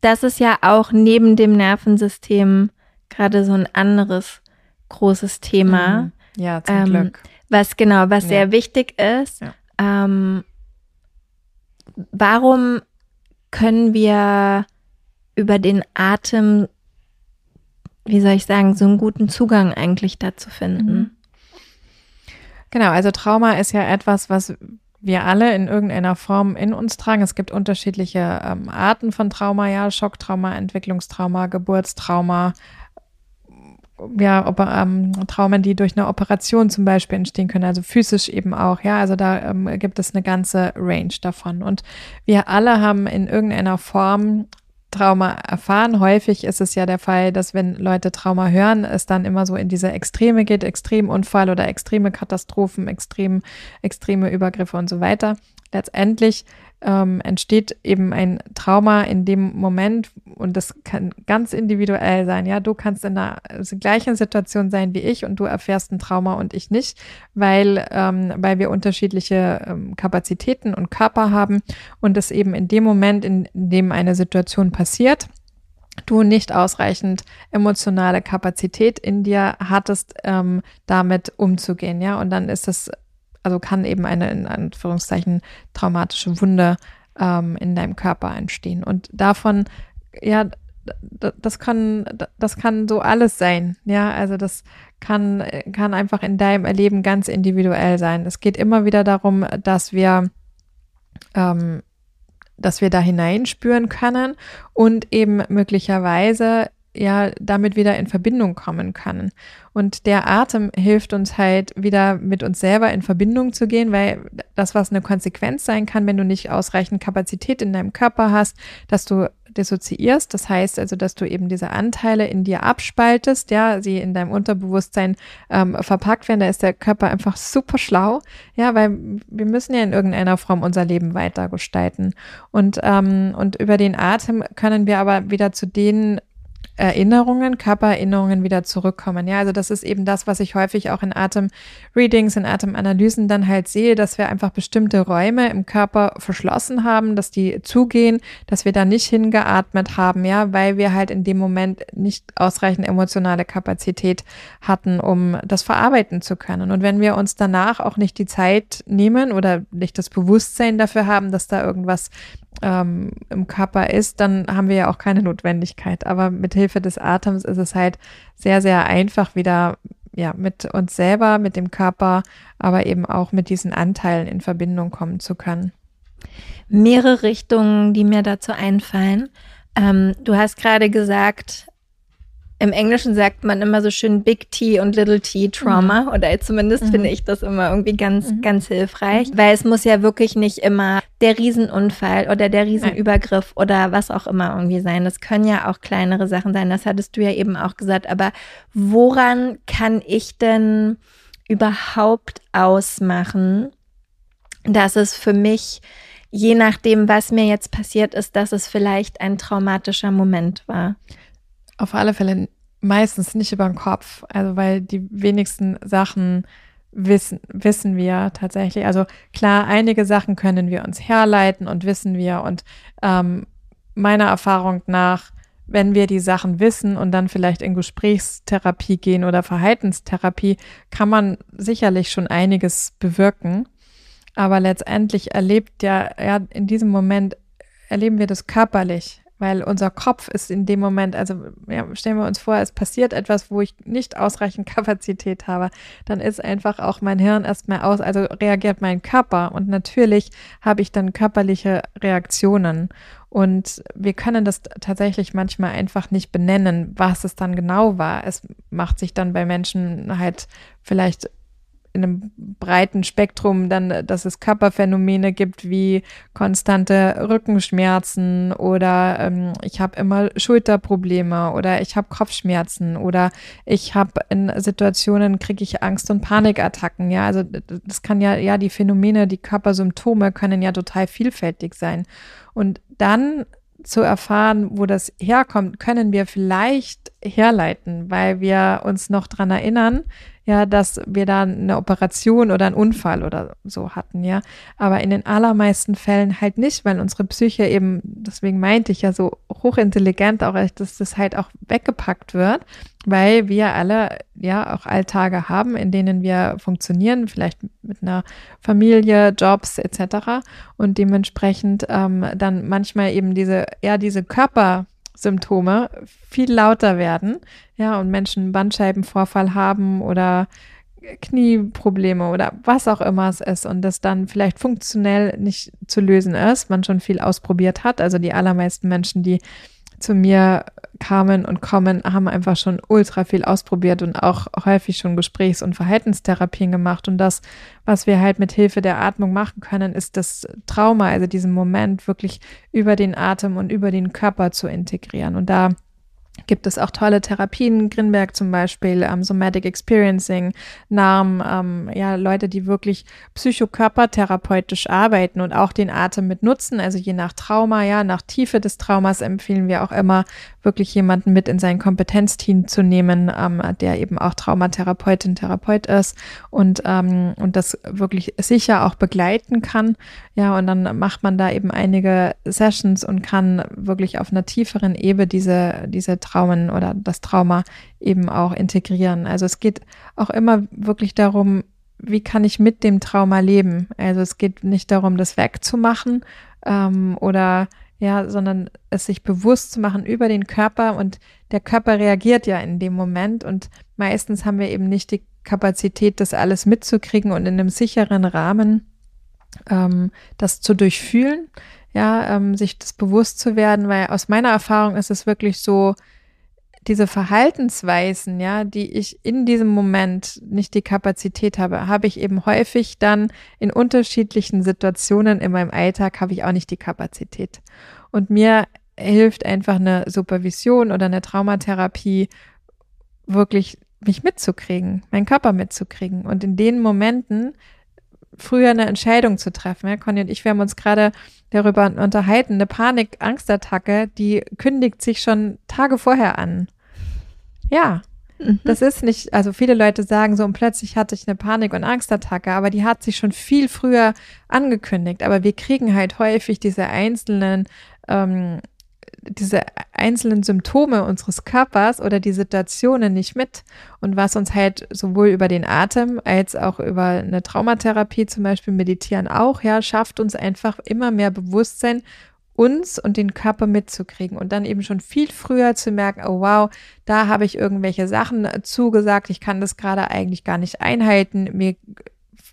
Speaker 2: Das ist ja auch neben dem Nervensystem gerade so ein anderes großes Thema. Mhm.
Speaker 1: Ja, zum ähm, Glück.
Speaker 2: Was genau, was ja. sehr wichtig ist. Ja. Ähm, warum können wir über den Atem, wie soll ich sagen, so einen guten Zugang eigentlich dazu finden? Mhm.
Speaker 1: Genau, also Trauma ist ja etwas, was wir alle in irgendeiner Form in uns tragen. Es gibt unterschiedliche ähm, Arten von Trauma, ja, Schocktrauma, Entwicklungstrauma, Geburtstrauma, ja, ob, ähm, Traumen, die durch eine Operation zum Beispiel entstehen können, also physisch eben auch, ja, also da ähm, gibt es eine ganze Range davon. Und wir alle haben in irgendeiner Form Trauma erfahren. Häufig ist es ja der Fall, dass wenn Leute Trauma hören, es dann immer so in diese Extreme geht, Extremunfall oder extreme Katastrophen, extrem, extreme Übergriffe und so weiter. Letztendlich ähm, entsteht eben ein Trauma in dem Moment und das kann ganz individuell sein. Ja, du kannst in der gleichen Situation sein wie ich und du erfährst ein Trauma und ich nicht, weil, ähm, weil wir unterschiedliche ähm, Kapazitäten und Körper haben und es eben in dem Moment, in, in dem eine Situation passiert, du nicht ausreichend emotionale Kapazität in dir hattest, ähm, damit umzugehen, ja. Und dann ist es also kann eben eine in Anführungszeichen traumatische Wunde ähm, in deinem Körper entstehen. Und davon, ja, das kann, das kann so alles sein. Ja, also das kann, kann einfach in deinem Erleben ganz individuell sein. Es geht immer wieder darum, dass wir, ähm, dass wir da hineinspüren können und eben möglicherweise ja damit wieder in Verbindung kommen können. Und der Atem hilft uns halt wieder mit uns selber in Verbindung zu gehen, weil das, was eine Konsequenz sein kann, wenn du nicht ausreichend Kapazität in deinem Körper hast, dass du dissoziierst. Das heißt also, dass du eben diese Anteile in dir abspaltest, ja, sie in deinem Unterbewusstsein ähm, verpackt werden. Da ist der Körper einfach super schlau, ja, weil wir müssen ja in irgendeiner Form unser Leben weiter gestalten. Und, ähm, und über den Atem können wir aber wieder zu den Erinnerungen, Körpererinnerungen wieder zurückkommen. Ja, also das ist eben das, was ich häufig auch in Atemreadings, in Atemanalysen dann halt sehe, dass wir einfach bestimmte Räume im Körper verschlossen haben, dass die zugehen, dass wir da nicht hingeatmet haben, ja, weil wir halt in dem Moment nicht ausreichend emotionale Kapazität hatten, um das verarbeiten zu können. Und wenn wir uns danach auch nicht die Zeit nehmen oder nicht das Bewusstsein dafür haben, dass da irgendwas ähm, im Körper ist, dann haben wir ja auch keine Notwendigkeit. Aber mit Hilfe des Atems ist es halt sehr, sehr einfach wieder ja, mit uns selber, mit dem Körper, aber eben auch mit diesen Anteilen in Verbindung kommen zu können.
Speaker 2: Mehrere Richtungen, die mir dazu einfallen. Ähm, du hast gerade gesagt, im Englischen sagt man immer so schön Big T und Little T Trauma mhm. oder zumindest mhm. finde ich das immer irgendwie ganz, mhm. ganz hilfreich, weil es muss ja wirklich nicht immer der Riesenunfall oder der Riesenübergriff Nein. oder was auch immer irgendwie sein. Das können ja auch kleinere Sachen sein. Das hattest du ja eben auch gesagt. Aber woran kann ich denn überhaupt ausmachen, dass es für mich je nachdem, was mir jetzt passiert ist, dass es vielleicht ein traumatischer Moment war
Speaker 1: auf alle Fälle meistens nicht über den Kopf, also weil die wenigsten Sachen wissen, wissen wir tatsächlich. Also klar, einige Sachen können wir uns herleiten und wissen wir und ähm, meiner Erfahrung nach, wenn wir die Sachen wissen und dann vielleicht in Gesprächstherapie gehen oder Verhaltenstherapie, kann man sicherlich schon einiges bewirken. Aber letztendlich erlebt ja, ja, in diesem Moment erleben wir das körperlich weil unser Kopf ist in dem Moment, also ja, stellen wir uns vor, es passiert etwas, wo ich nicht ausreichend Kapazität habe, dann ist einfach auch mein Hirn erstmal aus, also reagiert mein Körper und natürlich habe ich dann körperliche Reaktionen und wir können das tatsächlich manchmal einfach nicht benennen, was es dann genau war. Es macht sich dann bei Menschen halt vielleicht in einem breiten Spektrum dann, dass es Körperphänomene gibt wie konstante Rückenschmerzen oder ähm, ich habe immer Schulterprobleme oder ich habe Kopfschmerzen oder ich habe in Situationen kriege ich Angst und Panikattacken. Ja, also das kann ja, ja, die Phänomene, die Körpersymptome können ja total vielfältig sein. Und dann zu erfahren, wo das herkommt, können wir vielleicht herleiten, weil wir uns noch dran erinnern, ja, dass wir da eine Operation oder einen Unfall oder so hatten, ja. Aber in den allermeisten Fällen halt nicht, weil unsere Psyche eben, deswegen meinte ich ja so hochintelligent auch, dass das halt auch weggepackt wird, weil wir alle ja auch Alltage haben, in denen wir funktionieren, vielleicht mit einer Familie, Jobs etc. Und dementsprechend ähm, dann manchmal eben diese, ja, diese Körper Symptome viel lauter werden, ja, und Menschen Bandscheibenvorfall haben oder Knieprobleme oder was auch immer es ist und das dann vielleicht funktionell nicht zu lösen ist, man schon viel ausprobiert hat. Also die allermeisten Menschen, die zu mir kamen und kommen, haben einfach schon ultra viel ausprobiert und auch häufig schon Gesprächs- und Verhaltenstherapien gemacht. Und das, was wir halt mit Hilfe der Atmung machen können, ist das Trauma, also diesen Moment wirklich über den Atem und über den Körper zu integrieren. Und da gibt es auch tolle Therapien, Grinberg zum Beispiel, ähm, Somatic Experiencing, NARM, ähm, ja, Leute, die wirklich psychokörpertherapeutisch arbeiten und auch den Atem mit nutzen, also je nach Trauma, ja, nach Tiefe des Traumas empfehlen wir auch immer wirklich jemanden mit in sein Kompetenzteam zu nehmen, ähm, der eben auch Traumatherapeutin, Therapeut ist und, ähm, und das wirklich sicher auch begleiten kann. Ja, und dann macht man da eben einige Sessions und kann wirklich auf einer tieferen Ebene diese, diese Traumen oder das Trauma eben auch integrieren. Also es geht auch immer wirklich darum, wie kann ich mit dem Trauma leben? Also es geht nicht darum, das wegzumachen ähm, oder ja, sondern es sich bewusst zu machen über den Körper und der Körper reagiert ja in dem Moment und meistens haben wir eben nicht die Kapazität, das alles mitzukriegen und in einem sicheren Rahmen ähm, das zu durchfühlen, ja, ähm, sich das bewusst zu werden, weil aus meiner Erfahrung ist es wirklich so, diese Verhaltensweisen, ja, die ich in diesem Moment nicht die Kapazität habe, habe ich eben häufig dann in unterschiedlichen Situationen in meinem Alltag habe ich auch nicht die Kapazität. Und mir hilft einfach eine Supervision oder eine Traumatherapie wirklich mich mitzukriegen, meinen Körper mitzukriegen und in den Momenten früher eine Entscheidung zu treffen. Ja, Conny und ich, wir haben uns gerade darüber unterhalten. Eine Panik-Angstattacke, die kündigt sich schon Tage vorher an. Ja, mhm. das ist nicht, also viele Leute sagen so, und plötzlich hatte ich eine Panik- und Angstattacke, aber die hat sich schon viel früher angekündigt. Aber wir kriegen halt häufig diese einzelnen ähm, diese einzelnen Symptome unseres Körpers oder die Situationen nicht mit. Und was uns halt sowohl über den Atem als auch über eine Traumatherapie, zum Beispiel Meditieren auch, ja, schafft uns einfach immer mehr Bewusstsein, uns und den Körper mitzukriegen und dann eben schon viel früher zu merken, oh wow, da habe ich irgendwelche Sachen zugesagt, ich kann das gerade eigentlich gar nicht einhalten, mir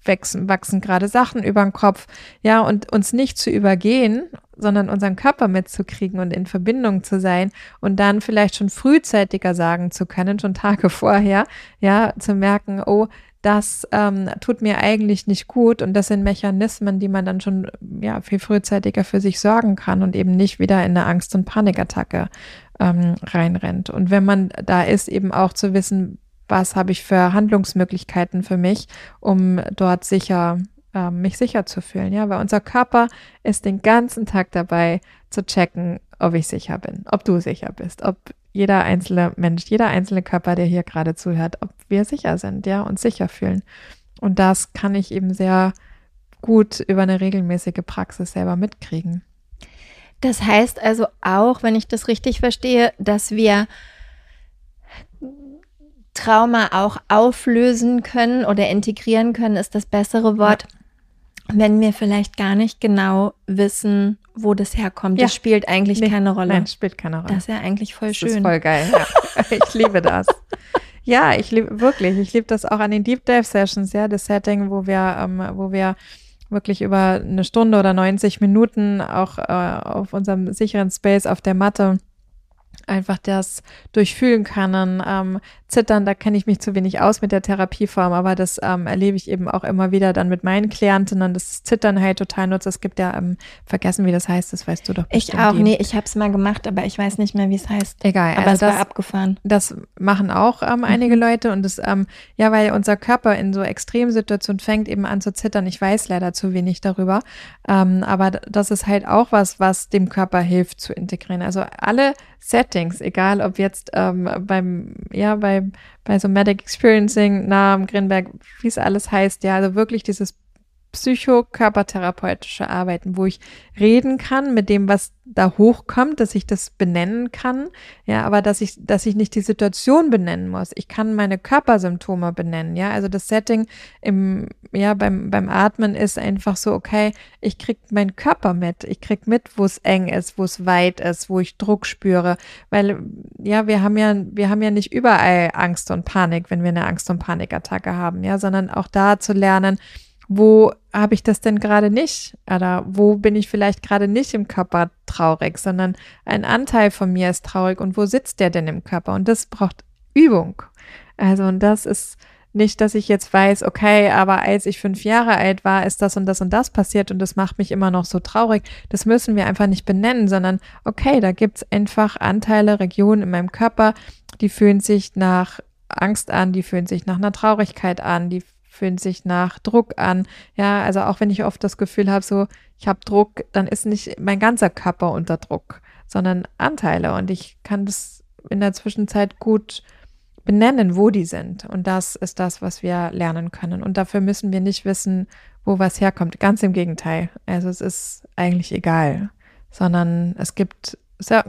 Speaker 1: wachsen, wachsen gerade Sachen über den Kopf, ja, und uns nicht zu übergehen, sondern unseren Körper mitzukriegen und in Verbindung zu sein und dann vielleicht schon frühzeitiger sagen zu können, schon Tage vorher, ja, zu merken, oh, das ähm, tut mir eigentlich nicht gut und das sind Mechanismen, die man dann schon ja viel frühzeitiger für sich sorgen kann und eben nicht wieder in eine Angst- und Panikattacke ähm, reinrennt. Und wenn man da ist, eben auch zu wissen, was habe ich für Handlungsmöglichkeiten für mich, um dort sicher äh, mich sicher zu fühlen, ja, weil unser Körper ist den ganzen Tag dabei zu checken, ob ich sicher bin, ob du sicher bist, ob jeder einzelne Mensch, jeder einzelne Körper, der hier gerade zuhört, ob wir sicher sind, ja, und sicher fühlen. Und das kann ich eben sehr gut über eine regelmäßige Praxis selber mitkriegen.
Speaker 2: Das heißt also auch, wenn ich das richtig verstehe, dass wir Trauma auch auflösen können oder integrieren können, ist das bessere Wort, ja. wenn wir vielleicht gar nicht genau wissen, wo das herkommt. Ja. Das spielt eigentlich nee, keine Rolle.
Speaker 1: Nein, spielt keine Rolle.
Speaker 2: Das ist ja eigentlich voll
Speaker 1: das
Speaker 2: schön.
Speaker 1: Das ist voll geil. Ja. Ich liebe das. Ja, ich liebe wirklich. Ich liebe das auch an den Deep Dive Sessions, ja, das Setting, wo wir, ähm, wo wir wirklich über eine Stunde oder 90 Minuten auch äh, auf unserem sicheren Space auf der Matte einfach das durchfühlen können. Ähm, Zittern, da kenne ich mich zu wenig aus mit der Therapieform, aber das ähm, erlebe ich eben auch immer wieder dann mit meinen Klientinnen, das Zittern halt total nutzt. Es gibt ja, ähm, vergessen, wie das heißt, das weißt du doch
Speaker 2: Ich auch, die. nee, ich habe es mal gemacht, aber ich weiß nicht mehr, wie es heißt.
Speaker 1: Egal.
Speaker 2: Aber also es das, war abgefahren.
Speaker 1: Das machen auch ähm, einige mhm. Leute und das, ähm, ja, weil unser Körper in so Extremsituationen fängt eben an zu zittern. Ich weiß leider zu wenig darüber, ähm, aber das ist halt auch was, was dem Körper hilft zu integrieren. Also alle Settings, egal ob jetzt ähm, beim, ja, bei, bei so Medic Experiencing, Namen, Grinberg, wie es alles heißt, ja, also wirklich dieses psychokörpertherapeutische Arbeiten, wo ich reden kann mit dem, was da hochkommt, dass ich das benennen kann, ja, aber dass ich, dass ich nicht die Situation benennen muss. Ich kann meine Körpersymptome benennen, ja. Also das Setting im, ja, beim, beim Atmen ist einfach so, okay, ich krieg meinen Körper mit. Ich krieg mit, wo es eng ist, wo es weit ist, wo ich Druck spüre. Weil, ja, wir haben ja, wir haben ja nicht überall Angst und Panik, wenn wir eine Angst- und Panikattacke haben, ja, sondern auch da zu lernen, wo habe ich das denn gerade nicht? Oder wo bin ich vielleicht gerade nicht im Körper traurig, sondern ein Anteil von mir ist traurig und wo sitzt der denn im Körper? Und das braucht Übung. Also, und das ist nicht, dass ich jetzt weiß, okay, aber als ich fünf Jahre alt war, ist das und das und das passiert und das macht mich immer noch so traurig. Das müssen wir einfach nicht benennen, sondern okay, da gibt's einfach Anteile, Regionen in meinem Körper, die fühlen sich nach Angst an, die fühlen sich nach einer Traurigkeit an, die fühlen sich nach Druck an. Ja, also auch wenn ich oft das Gefühl habe, so, ich habe Druck, dann ist nicht mein ganzer Körper unter Druck, sondern Anteile. Und ich kann das in der Zwischenzeit gut benennen, wo die sind. Und das ist das, was wir lernen können. Und dafür müssen wir nicht wissen, wo was herkommt. Ganz im Gegenteil. Also es ist eigentlich egal, sondern es gibt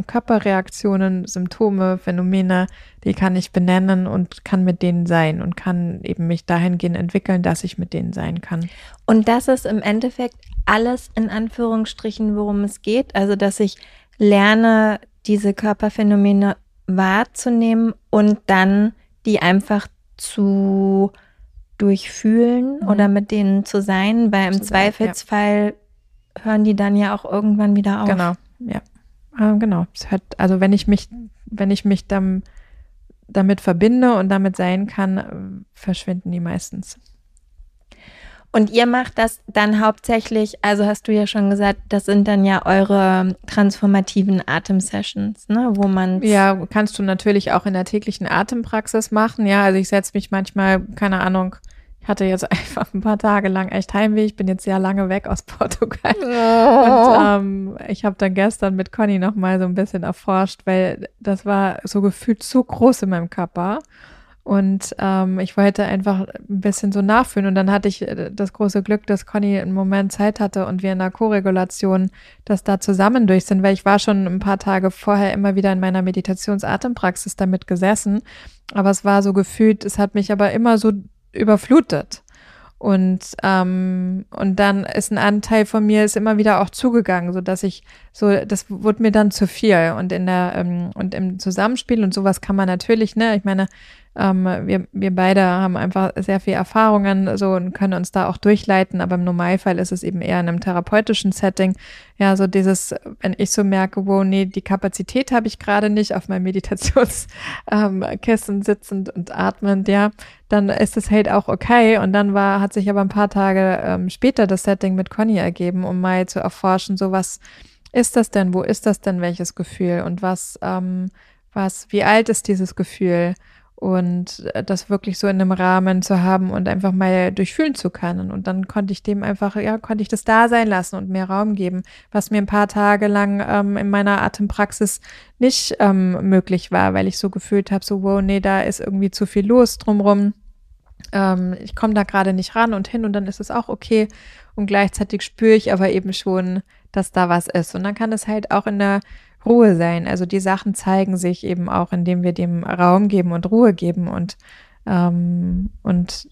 Speaker 1: Körperreaktionen, Symptome, Phänomene, die kann ich benennen und kann mit denen sein und kann eben mich dahingehend entwickeln, dass ich mit denen sein kann.
Speaker 2: Und das ist im Endeffekt alles in Anführungsstrichen, worum es geht. Also, dass ich lerne, diese Körperphänomene wahrzunehmen und dann die einfach zu durchfühlen mhm. oder mit denen zu sein, weil im zu Zweifelsfall ja. hören die dann ja auch irgendwann wieder auf.
Speaker 1: Genau, ja. Ah, genau. Hört, also wenn ich mich, wenn ich mich dann damit verbinde und damit sein kann, verschwinden die meistens.
Speaker 2: Und ihr macht das dann hauptsächlich, also hast du ja schon gesagt, das sind dann ja eure transformativen Atemsessions, ne, wo man
Speaker 1: Ja, kannst du natürlich auch in der täglichen Atempraxis machen. Ja, also ich setze mich manchmal, keine Ahnung, hatte jetzt einfach ein paar Tage lang echt Heimweh. Ich bin jetzt sehr lange weg aus Portugal. Oh. Und ähm, ich habe dann gestern mit Conny noch mal so ein bisschen erforscht, weil das war so gefühlt zu groß in meinem Körper. Und ähm, ich wollte einfach ein bisschen so nachfühlen. Und dann hatte ich äh, das große Glück, dass Conny einen Moment Zeit hatte und wir in der Koregulation das da zusammen durch sind, weil ich war schon ein paar Tage vorher immer wieder in meiner Meditationsatempraxis damit gesessen. Aber es war so gefühlt, es hat mich aber immer so überflutet. Und, ähm, und dann ist ein Anteil von mir ist immer wieder auch zugegangen, so dass ich so, das wurde mir dann zu viel. Und in der, ähm, und im Zusammenspiel und sowas kann man natürlich, ne, ich meine, ähm, wir, wir beide haben einfach sehr viel Erfahrungen so und können uns da auch durchleiten, aber im Normalfall ist es eben eher in einem therapeutischen Setting. Ja, so dieses, wenn ich so merke, wow, nee, die Kapazität habe ich gerade nicht auf meinem Meditationskissen ähm, sitzend und atmend, ja, dann ist es halt auch okay. Und dann war, hat sich aber ein paar Tage ähm, später das Setting mit Conny ergeben, um mal zu erforschen, so was ist das denn, wo ist das denn, welches Gefühl und was, ähm, was, wie alt ist dieses Gefühl? Und äh, das wirklich so in einem Rahmen zu haben und einfach mal durchfühlen zu können. Und dann konnte ich dem einfach, ja, konnte ich das da sein lassen und mehr Raum geben, was mir ein paar Tage lang ähm, in meiner Atempraxis nicht ähm, möglich war, weil ich so gefühlt habe, so, wow, nee, da ist irgendwie zu viel los drumrum. Ähm, ich komme da gerade nicht ran und hin und dann ist es auch okay. Und gleichzeitig spüre ich aber eben schon, dass da was ist. Und dann kann es halt auch in der Ruhe sein. Also die Sachen zeigen sich eben auch, indem wir dem Raum geben und Ruhe geben und, ähm, und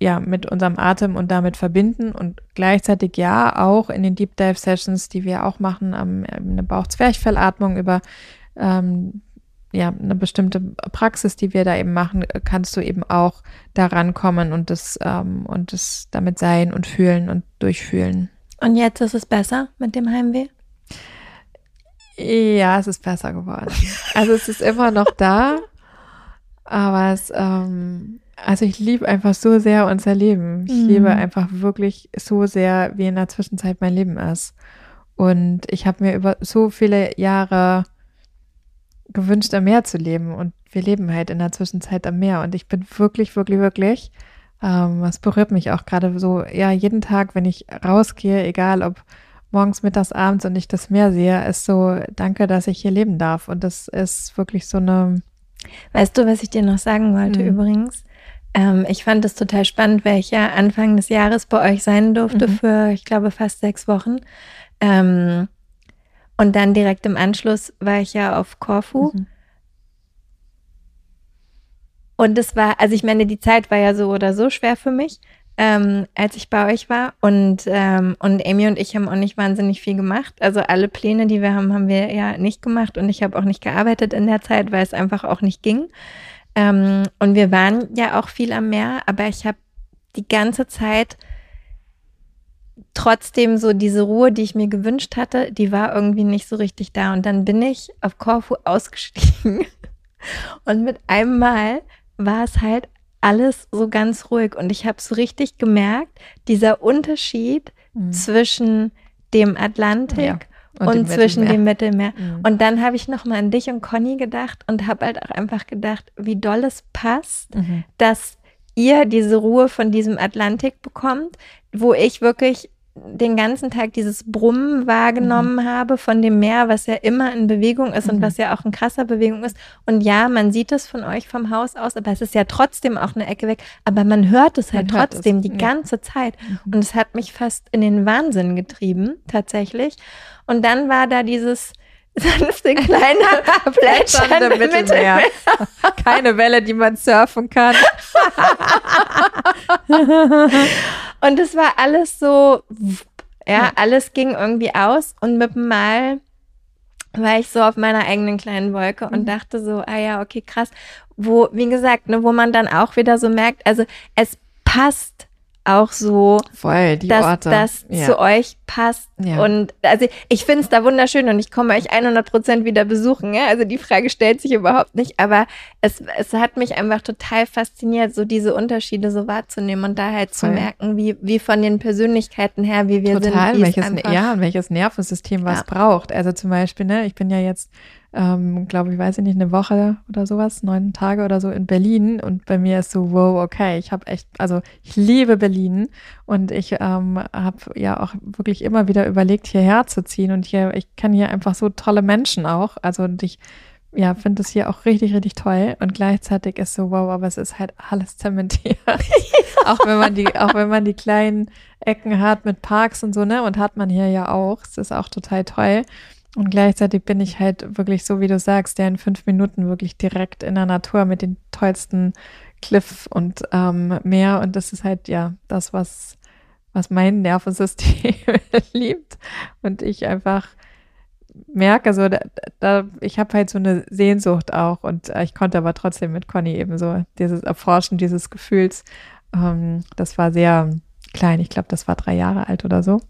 Speaker 1: ja, mit unserem Atem und damit verbinden und gleichzeitig ja auch in den Deep Dive Sessions, die wir auch machen, ähm, eine Bauch-Zwerchfellatmung über ähm, ja, eine bestimmte Praxis, die wir da eben machen, kannst du eben auch daran kommen und das, ähm, und das damit sein und fühlen und durchfühlen.
Speaker 2: Und jetzt ist es besser mit dem Heimweh?
Speaker 1: Ja, es ist besser geworden. Also es ist immer noch da, aber es, ähm, also ich liebe einfach so sehr unser Leben. Ich mhm. liebe einfach wirklich so sehr, wie in der Zwischenzeit mein Leben ist. Und ich habe mir über so viele Jahre gewünscht, am Meer zu leben. Und wir leben halt in der Zwischenzeit am Meer. Und ich bin wirklich, wirklich, wirklich, ähm, es berührt mich auch gerade so, ja, jeden Tag, wenn ich rausgehe, egal ob morgens, mittags, abends und ich das Meer sehe, ist so, danke, dass ich hier leben darf. Und das ist wirklich so eine.
Speaker 2: Weißt du, was ich dir noch sagen wollte mhm. übrigens? Ähm, ich fand es total spannend, weil ich ja Anfang des Jahres bei euch sein durfte mhm. für, ich glaube, fast sechs Wochen. Ähm, und dann direkt im Anschluss war ich ja auf Korfu. Mhm. Und es war, also ich meine, die Zeit war ja so oder so schwer für mich ähm, als ich bei euch war. Und, ähm, und Amy und ich haben auch nicht wahnsinnig viel gemacht. Also alle Pläne, die wir haben, haben wir ja nicht gemacht. Und ich habe auch nicht gearbeitet in der Zeit, weil es einfach auch nicht ging. Ähm, und wir waren ja auch viel am Meer, aber ich habe die ganze Zeit trotzdem so diese Ruhe, die ich mir gewünscht hatte, die war irgendwie nicht so richtig da. Und dann bin ich auf Korfu ausgestiegen und mit einem Mal war es halt alles so ganz ruhig und ich habe so richtig gemerkt, dieser Unterschied mhm. zwischen dem Atlantik ja. und, und dem zwischen Mittelmeer. dem Mittelmeer. Mhm. Und dann habe ich nochmal an dich und Conny gedacht und habe halt auch einfach gedacht, wie doll es passt, mhm. dass ihr diese Ruhe von diesem Atlantik bekommt, wo ich wirklich den ganzen Tag dieses Brummen wahrgenommen mhm. habe von dem Meer, was ja immer in Bewegung ist mhm. und was ja auch in krasser Bewegung ist. Und ja, man sieht es von euch vom Haus aus, aber es ist ja trotzdem auch eine Ecke weg. Aber man hört es halt hört trotzdem es. die ja. ganze Zeit. Mhm. Und es hat mich fast in den Wahnsinn getrieben, tatsächlich. Und dann war da dieses sanfte kleine Plätschern im Mittelmeer. Mittelmeer.
Speaker 1: Keine Welle, die man surfen kann.
Speaker 2: und es war alles so, ja, alles ging irgendwie aus und mit dem Mal war ich so auf meiner eigenen kleinen Wolke und mhm. dachte so, ah ja, okay, krass. Wo, wie gesagt, ne, wo man dann auch wieder so merkt, also es passt auch so,
Speaker 1: Voll,
Speaker 2: dass das ja. zu euch passt. Ja. Und also ich finde es da wunderschön und ich komme euch 100 Prozent wieder besuchen. Ja? Also die Frage stellt sich überhaupt nicht, aber es, es hat mich einfach total fasziniert, so diese Unterschiede so wahrzunehmen und da halt Voll. zu merken, wie, wie von den Persönlichkeiten her, wie wir total, sind.
Speaker 1: Welches, ja, und welches Nervensystem was braucht. Also zum Beispiel, ne, ich bin ja jetzt ähm, glaube ich, weiß ich nicht, eine Woche oder sowas, neun Tage oder so in Berlin. Und bei mir ist so, wow, okay, ich habe echt, also ich liebe Berlin und ich ähm, habe ja auch wirklich immer wieder überlegt, hierher zu ziehen. Und hier, ich kenne hier einfach so tolle Menschen auch. Also und ich ja, finde es hier auch richtig, richtig toll. Und gleichzeitig ist so, wow, aber es ist halt alles zementiert. auch wenn man die, auch wenn man die kleinen Ecken hat mit Parks und so, ne? Und hat man hier ja auch. Es ist auch total toll. Und gleichzeitig bin ich halt wirklich so, wie du sagst, der in fünf Minuten wirklich direkt in der Natur mit den tollsten Cliff und ähm, Meer. Und das ist halt ja das, was, was mein Nervensystem liebt. Und ich einfach merke, so, da, da ich habe halt so eine Sehnsucht auch. Und äh, ich konnte aber trotzdem mit Conny eben so dieses Erforschen dieses Gefühls. Ähm, das war sehr klein. Ich glaube, das war drei Jahre alt oder so.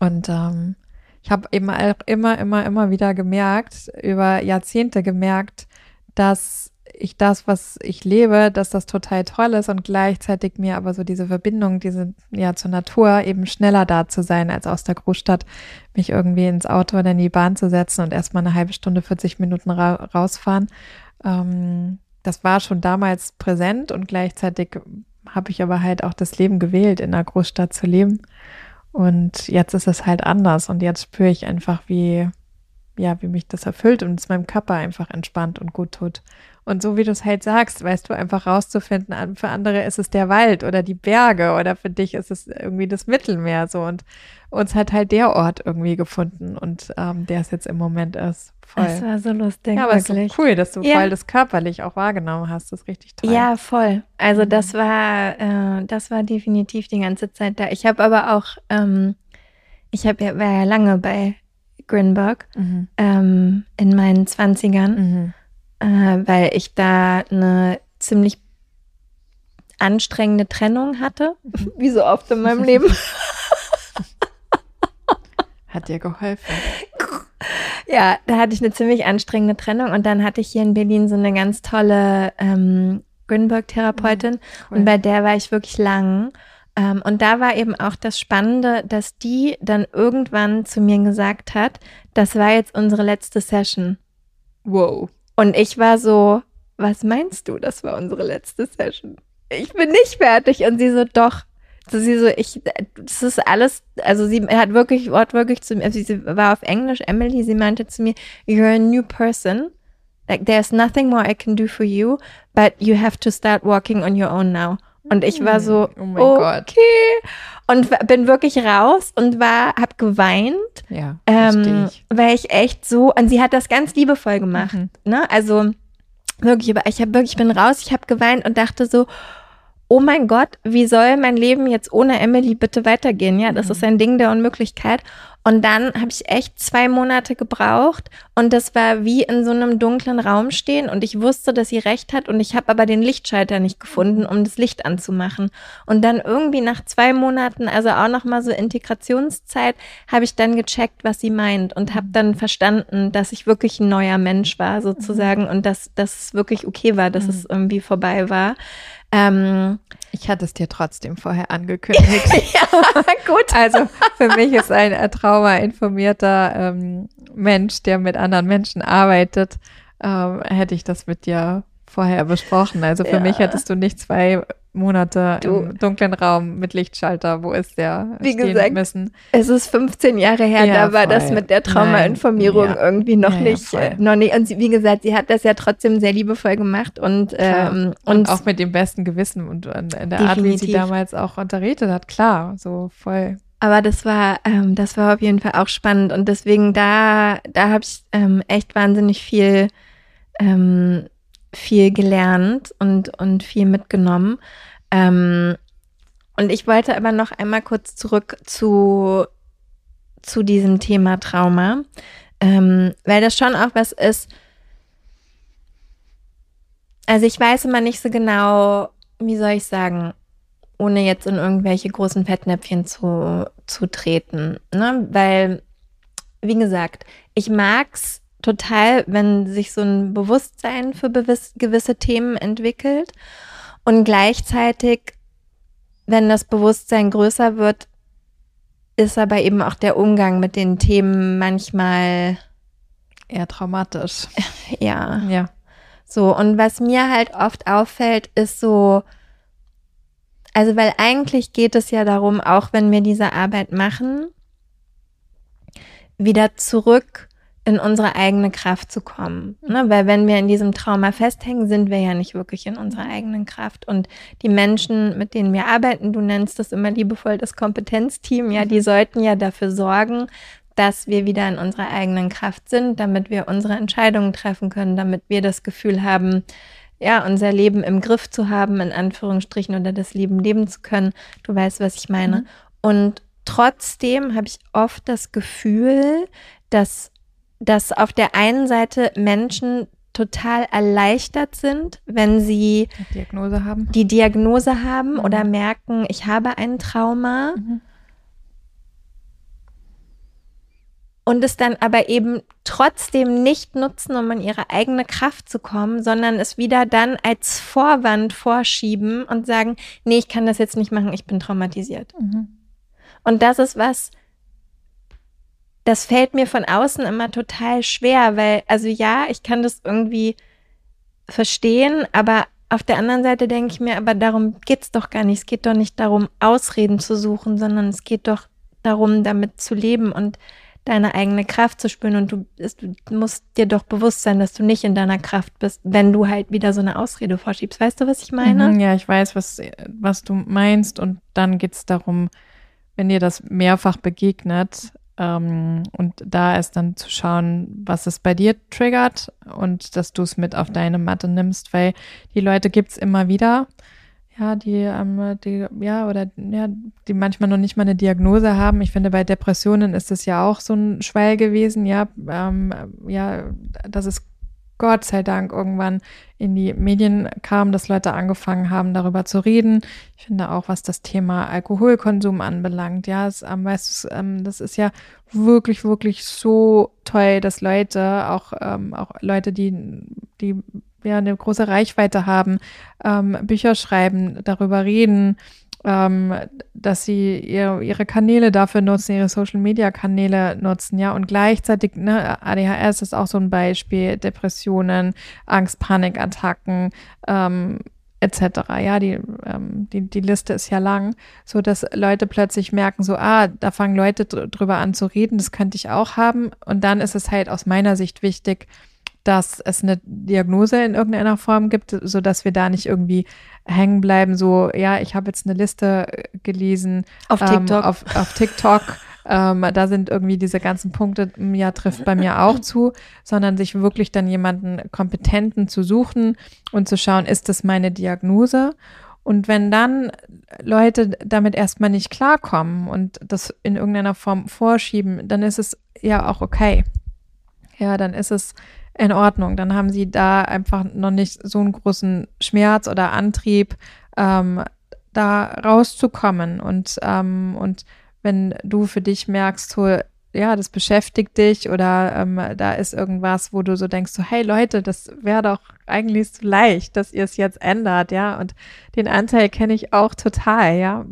Speaker 1: Und ähm, ich habe eben auch immer, immer, immer wieder gemerkt, über Jahrzehnte gemerkt, dass ich das, was ich lebe, dass das total toll ist und gleichzeitig mir aber so diese Verbindung, diese, ja, zur Natur eben schneller da zu sein, als aus der Großstadt mich irgendwie ins Auto oder in die Bahn zu setzen und erstmal eine halbe Stunde, 40 Minuten ra rausfahren. Ähm, das war schon damals präsent und gleichzeitig habe ich aber halt auch das Leben gewählt, in einer Großstadt zu leben. Und jetzt ist es halt anders. Und jetzt spüre ich einfach, wie, ja, wie mich das erfüllt und es meinem Körper einfach entspannt und gut tut. Und so wie du es halt sagst, weißt du, einfach rauszufinden, für andere ist es der Wald oder die Berge oder für dich ist es irgendwie das Mittelmeer so und uns hat halt der Ort irgendwie gefunden und ähm, der es jetzt im Moment ist.
Speaker 2: Voll. Das war so lustig.
Speaker 1: Ja, aber es ist so cool, dass du ja. voll das körperlich auch wahrgenommen hast. Das ist richtig toll.
Speaker 2: Ja, voll. Also mhm. das war, äh, das war definitiv die ganze Zeit da. Ich habe aber auch, ähm, ich habe ja, war ja lange bei Grinberg mhm. ähm, in meinen Zwanzigern, mhm. äh, weil ich da eine ziemlich anstrengende Trennung hatte, mhm. wie so oft in meinem Leben.
Speaker 1: Hat dir geholfen.
Speaker 2: Ja, da hatte ich eine ziemlich anstrengende Trennung und dann hatte ich hier in Berlin so eine ganz tolle ähm, Grünberg-Therapeutin mhm, cool. und bei der war ich wirklich lang. Ähm, und da war eben auch das Spannende, dass die dann irgendwann zu mir gesagt hat, das war jetzt unsere letzte Session.
Speaker 1: Wow.
Speaker 2: Und ich war so, was meinst du, das war unsere letzte Session? Ich bin nicht fertig. Und sie so, doch, so sie so, ich, das ist alles, also sie hat wirklich, wortwörtlich zu mir, also sie war auf Englisch, Emily, sie meinte zu mir, you're a new person. Like, there's nothing more I can do for you, but you have to start walking on your own now. Und ich war so, mm, oh okay. Gott. Und bin wirklich raus und war, hab geweint.
Speaker 1: Ja,
Speaker 2: ähm, ich. weil ich echt so, und sie hat das ganz liebevoll gemacht. Mhm. Ne? Also wirklich, aber ich habe wirklich, bin raus, ich habe geweint und dachte so, oh mein Gott, wie soll mein Leben jetzt ohne Emily bitte weitergehen? Ja, das mhm. ist ein Ding der Unmöglichkeit. Und dann habe ich echt zwei Monate gebraucht und das war wie in so einem dunklen Raum stehen und ich wusste, dass sie recht hat und ich habe aber den Lichtschalter nicht gefunden, um das Licht anzumachen. Und dann irgendwie nach zwei Monaten, also auch nochmal so Integrationszeit, habe ich dann gecheckt, was sie meint und habe dann verstanden, dass ich wirklich ein neuer Mensch war sozusagen mhm. und dass das wirklich okay war, dass mhm. es irgendwie vorbei war.
Speaker 1: Ähm, ich hatte es dir trotzdem vorher angekündigt. ja, gut. Also für mich ist ein äh, traumainformierter ähm, Mensch, der mit anderen Menschen arbeitet, ähm, hätte ich das mit dir vorher besprochen. Also für ja. mich hättest du nicht zwei Monate du. im dunklen Raum mit Lichtschalter, wo ist der
Speaker 2: Wie stehen gesagt, müssen. Es ist 15 Jahre her, ja, da war voll. das mit der Traumainformierung ja. irgendwie noch nicht, äh, noch nicht. Und sie, wie gesagt, sie hat das ja trotzdem sehr liebevoll gemacht und, ähm,
Speaker 1: und, und, auch mit dem besten Gewissen und in der definitiv. Art, wie sie damals auch unterrichtet hat, klar, so voll.
Speaker 2: Aber das war, ähm, das war auf jeden Fall auch spannend und deswegen da, da habe ich ähm, echt wahnsinnig viel ähm, viel gelernt und, und viel mitgenommen. Ähm, und ich wollte aber noch einmal kurz zurück zu, zu diesem Thema Trauma, ähm, weil das schon auch was ist. Also ich weiß immer nicht so genau, wie soll ich sagen, ohne jetzt in irgendwelche großen Fettnäpfchen zu, zu treten. Ne? Weil, wie gesagt, ich mag's total, wenn sich so ein Bewusstsein für gewisse Themen entwickelt und gleichzeitig, wenn das Bewusstsein größer wird, ist aber eben auch der Umgang mit den Themen manchmal
Speaker 1: eher traumatisch.
Speaker 2: Ja. Ja. So, und was mir halt oft auffällt, ist so, also weil eigentlich geht es ja darum, auch wenn wir diese Arbeit machen, wieder zurück in unsere eigene Kraft zu kommen. Ne? Weil wenn wir in diesem Trauma festhängen, sind wir ja nicht wirklich in unserer eigenen Kraft. Und die Menschen, mit denen wir arbeiten, du nennst das immer liebevoll das Kompetenzteam, ja, die sollten ja dafür sorgen, dass wir wieder in unserer eigenen Kraft sind, damit wir unsere Entscheidungen treffen können, damit wir das Gefühl haben, ja, unser Leben im Griff zu haben, in Anführungsstrichen, oder das Leben leben zu können. Du weißt, was ich meine. Mhm. Und trotzdem habe ich oft das Gefühl, dass dass auf der einen Seite Menschen total erleichtert sind, wenn sie
Speaker 1: die Diagnose haben,
Speaker 2: die Diagnose haben mhm. oder merken, ich habe ein Trauma. Mhm. Und es dann aber eben trotzdem nicht nutzen, um in ihre eigene Kraft zu kommen, sondern es wieder dann als Vorwand vorschieben und sagen, nee, ich kann das jetzt nicht machen, ich bin traumatisiert. Mhm. Und das ist was, das fällt mir von außen immer total schwer, weil, also ja, ich kann das irgendwie verstehen, aber auf der anderen Seite denke ich mir, aber darum geht es doch gar nicht. Es geht doch nicht darum, Ausreden zu suchen, sondern es geht doch darum, damit zu leben und deine eigene Kraft zu spüren. Und du, du musst dir doch bewusst sein, dass du nicht in deiner Kraft bist, wenn du halt wieder so eine Ausrede vorschiebst. Weißt du, was ich meine?
Speaker 1: Mhm, ja, ich weiß, was, was du meinst. Und dann geht es darum, wenn dir das mehrfach begegnet, ähm, und da ist dann zu schauen, was es bei dir triggert und dass du es mit auf deine Matte nimmst, weil die Leute gibt es immer wieder, ja, die, ähm, die, ja, oder ja, die manchmal noch nicht mal eine Diagnose haben. Ich finde, bei Depressionen ist es ja auch so ein Schwell gewesen, ja, ähm, ja, das ist Gott sei Dank irgendwann in die Medien kam, dass Leute angefangen haben, darüber zu reden. Ich finde auch, was das Thema Alkoholkonsum anbelangt, ja, es, ähm, weißt ähm, das ist ja wirklich, wirklich so toll, dass Leute, auch, ähm, auch Leute, die, die ja eine große Reichweite haben, ähm, Bücher schreiben, darüber reden, ähm, dass sie ihr, ihre Kanäle dafür nutzen, ihre Social Media Kanäle nutzen, ja, und gleichzeitig, ne, ADHS ist auch so ein Beispiel, Depressionen, Angst, Panikattacken, ähm, etc. Ja, die, ähm, die, die Liste ist ja lang, so dass Leute plötzlich merken, so, ah, da fangen Leute drüber an zu reden, das könnte ich auch haben. Und dann ist es halt aus meiner Sicht wichtig, dass es eine Diagnose in irgendeiner Form gibt, so dass wir da nicht irgendwie hängen bleiben. So, ja, ich habe jetzt eine Liste äh, gelesen
Speaker 2: auf ähm, TikTok.
Speaker 1: Auf, auf TikTok. ähm, da sind irgendwie diese ganzen Punkte, ja, trifft bei mir auch zu, sondern sich wirklich dann jemanden Kompetenten zu suchen und zu schauen, ist das meine Diagnose? Und wenn dann Leute damit erstmal nicht klarkommen und das in irgendeiner Form vorschieben, dann ist es ja auch okay. Ja, dann ist es in Ordnung. Dann haben sie da einfach noch nicht so einen großen Schmerz oder Antrieb, ähm, da rauszukommen. Und, ähm, und wenn du für dich merkst, so, ja, das beschäftigt dich oder ähm, da ist irgendwas, wo du so denkst, so, hey Leute, das wäre doch eigentlich so leicht, dass ihr es jetzt ändert, ja. Und den Anteil kenne ich auch total, ja.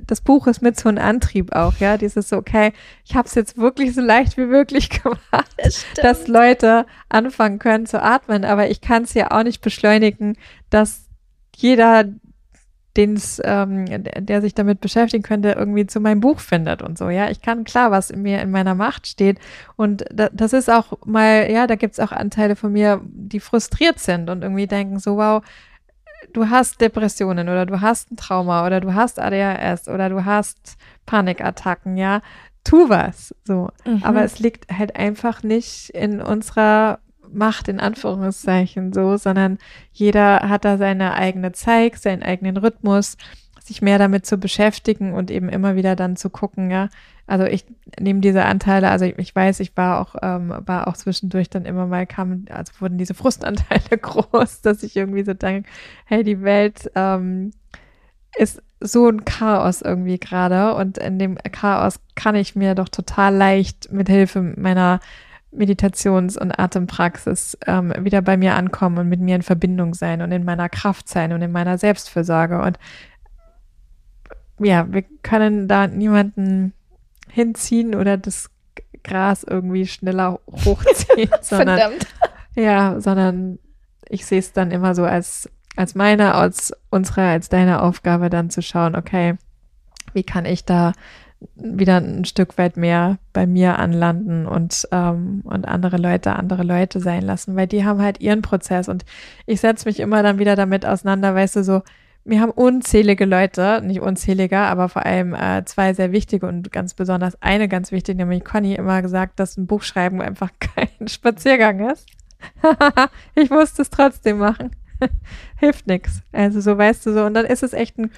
Speaker 1: Das Buch ist mit so einem Antrieb auch, ja. Dieses so, okay, ich habe es jetzt wirklich so leicht wie möglich gemacht, das dass Leute anfangen können zu atmen, aber ich kann es ja auch nicht beschleunigen, dass jeder den es, ähm, der sich damit beschäftigen könnte, irgendwie zu meinem Buch findet und so. Ja, ich kann klar, was in mir in meiner Macht steht. Und da, das ist auch mal, ja, da gibt's auch Anteile von mir, die frustriert sind und irgendwie denken so, wow, du hast Depressionen oder du hast ein Trauma oder du hast ADHS oder du hast Panikattacken, ja. Tu was. So. Mhm. Aber es liegt halt einfach nicht in unserer Macht in Anführungszeichen so, sondern jeder hat da seine eigene Zeit, seinen eigenen Rhythmus, sich mehr damit zu beschäftigen und eben immer wieder dann zu gucken, ja. Also ich nehme diese Anteile, also ich, ich weiß, ich war auch, ähm, war auch zwischendurch dann immer mal kam, also wurden diese Frustanteile groß, dass ich irgendwie so denke, hey, die Welt ähm, ist so ein Chaos irgendwie gerade und in dem Chaos kann ich mir doch total leicht mit Hilfe meiner Meditations- und Atempraxis ähm, wieder bei mir ankommen und mit mir in Verbindung sein und in meiner Kraft sein und in meiner Selbstfürsorge. Und ja, wir können da niemanden hinziehen oder das Gras irgendwie schneller hochziehen, sondern Verdammt. ja, sondern ich sehe es dann immer so als als meine, als unsere, als deine Aufgabe dann zu schauen, okay, wie kann ich da wieder ein Stück weit mehr bei mir anlanden und, ähm, und andere Leute andere Leute sein lassen, weil die haben halt ihren Prozess und ich setze mich immer dann wieder damit auseinander, weißt du, so, wir haben unzählige Leute, nicht unzähliger, aber vor allem äh, zwei sehr wichtige und ganz besonders eine ganz wichtige, nämlich Conny, immer gesagt, dass ein Buchschreiben einfach kein Spaziergang ist. ich musste es trotzdem machen. Hilft nix. Also so weißt du so. Und dann ist es echt ein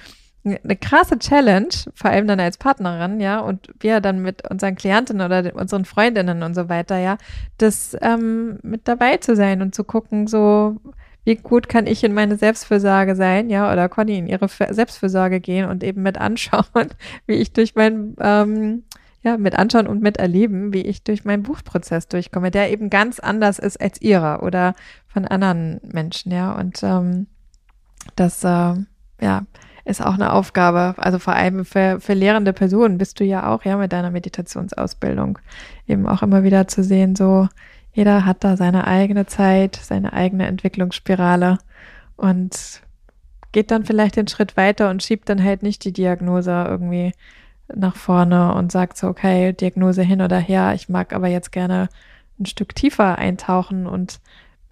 Speaker 1: eine krasse Challenge, vor allem dann als Partnerin, ja, und wir dann mit unseren Klientinnen oder unseren Freundinnen und so weiter, ja, das ähm, mit dabei zu sein und zu gucken, so, wie gut kann ich in meine Selbstfürsorge sein, ja, oder Conny in ihre Selbstfürsorge gehen und eben mit anschauen, wie ich durch mein, ähm, ja, mit anschauen und miterleben, wie ich durch meinen Buchprozess durchkomme, der eben ganz anders ist als ihrer oder von anderen Menschen, ja, und ähm, das, äh, ja, ist auch eine Aufgabe. Also vor allem für, für lehrende Personen bist du ja auch, ja, mit deiner Meditationsausbildung eben auch immer wieder zu sehen, so jeder hat da seine eigene Zeit, seine eigene Entwicklungsspirale und geht dann vielleicht den Schritt weiter und schiebt dann halt nicht die Diagnose irgendwie nach vorne und sagt so, okay, Diagnose hin oder her, ich mag aber jetzt gerne ein Stück tiefer eintauchen und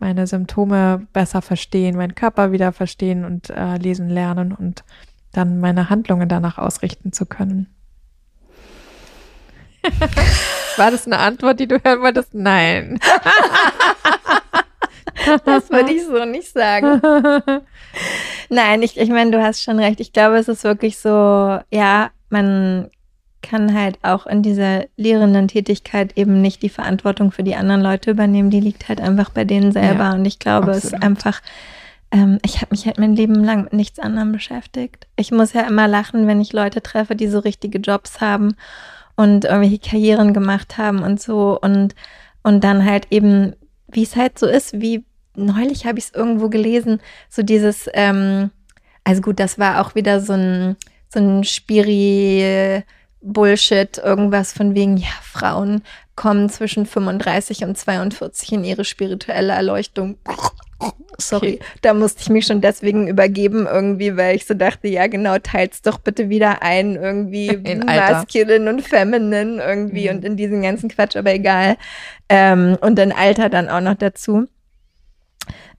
Speaker 1: meine Symptome besser verstehen, meinen Körper wieder verstehen und äh, lesen lernen und dann meine Handlungen danach ausrichten zu können. War das eine Antwort, die du hören wolltest? Nein.
Speaker 2: das würde ich so nicht sagen. Nein, ich, ich meine, du hast schon recht. Ich glaube, es ist wirklich so, ja, man kann halt auch in dieser lehrenden Tätigkeit eben nicht die Verantwortung für die anderen Leute übernehmen. Die liegt halt einfach bei denen selber. Ja, und ich glaube, absolut. es ist einfach, ähm, ich habe mich halt mein Leben lang mit nichts anderem beschäftigt. Ich muss ja immer lachen, wenn ich Leute treffe, die so richtige Jobs haben und irgendwelche Karrieren gemacht haben und so. Und, und dann halt eben, wie es halt so ist, wie neulich habe ich es irgendwo gelesen, so dieses, ähm, also gut, das war auch wieder so ein, so ein Spiri- Bullshit, irgendwas von wegen, ja, Frauen kommen zwischen 35 und 42 in ihre spirituelle Erleuchtung. Sorry, okay. da musste ich mich schon deswegen übergeben irgendwie, weil ich so dachte, ja genau, teilt's doch bitte wieder ein, irgendwie in masculine und feminine irgendwie mhm. und in diesen ganzen Quatsch, aber egal. Ähm, und dann Alter dann auch noch dazu.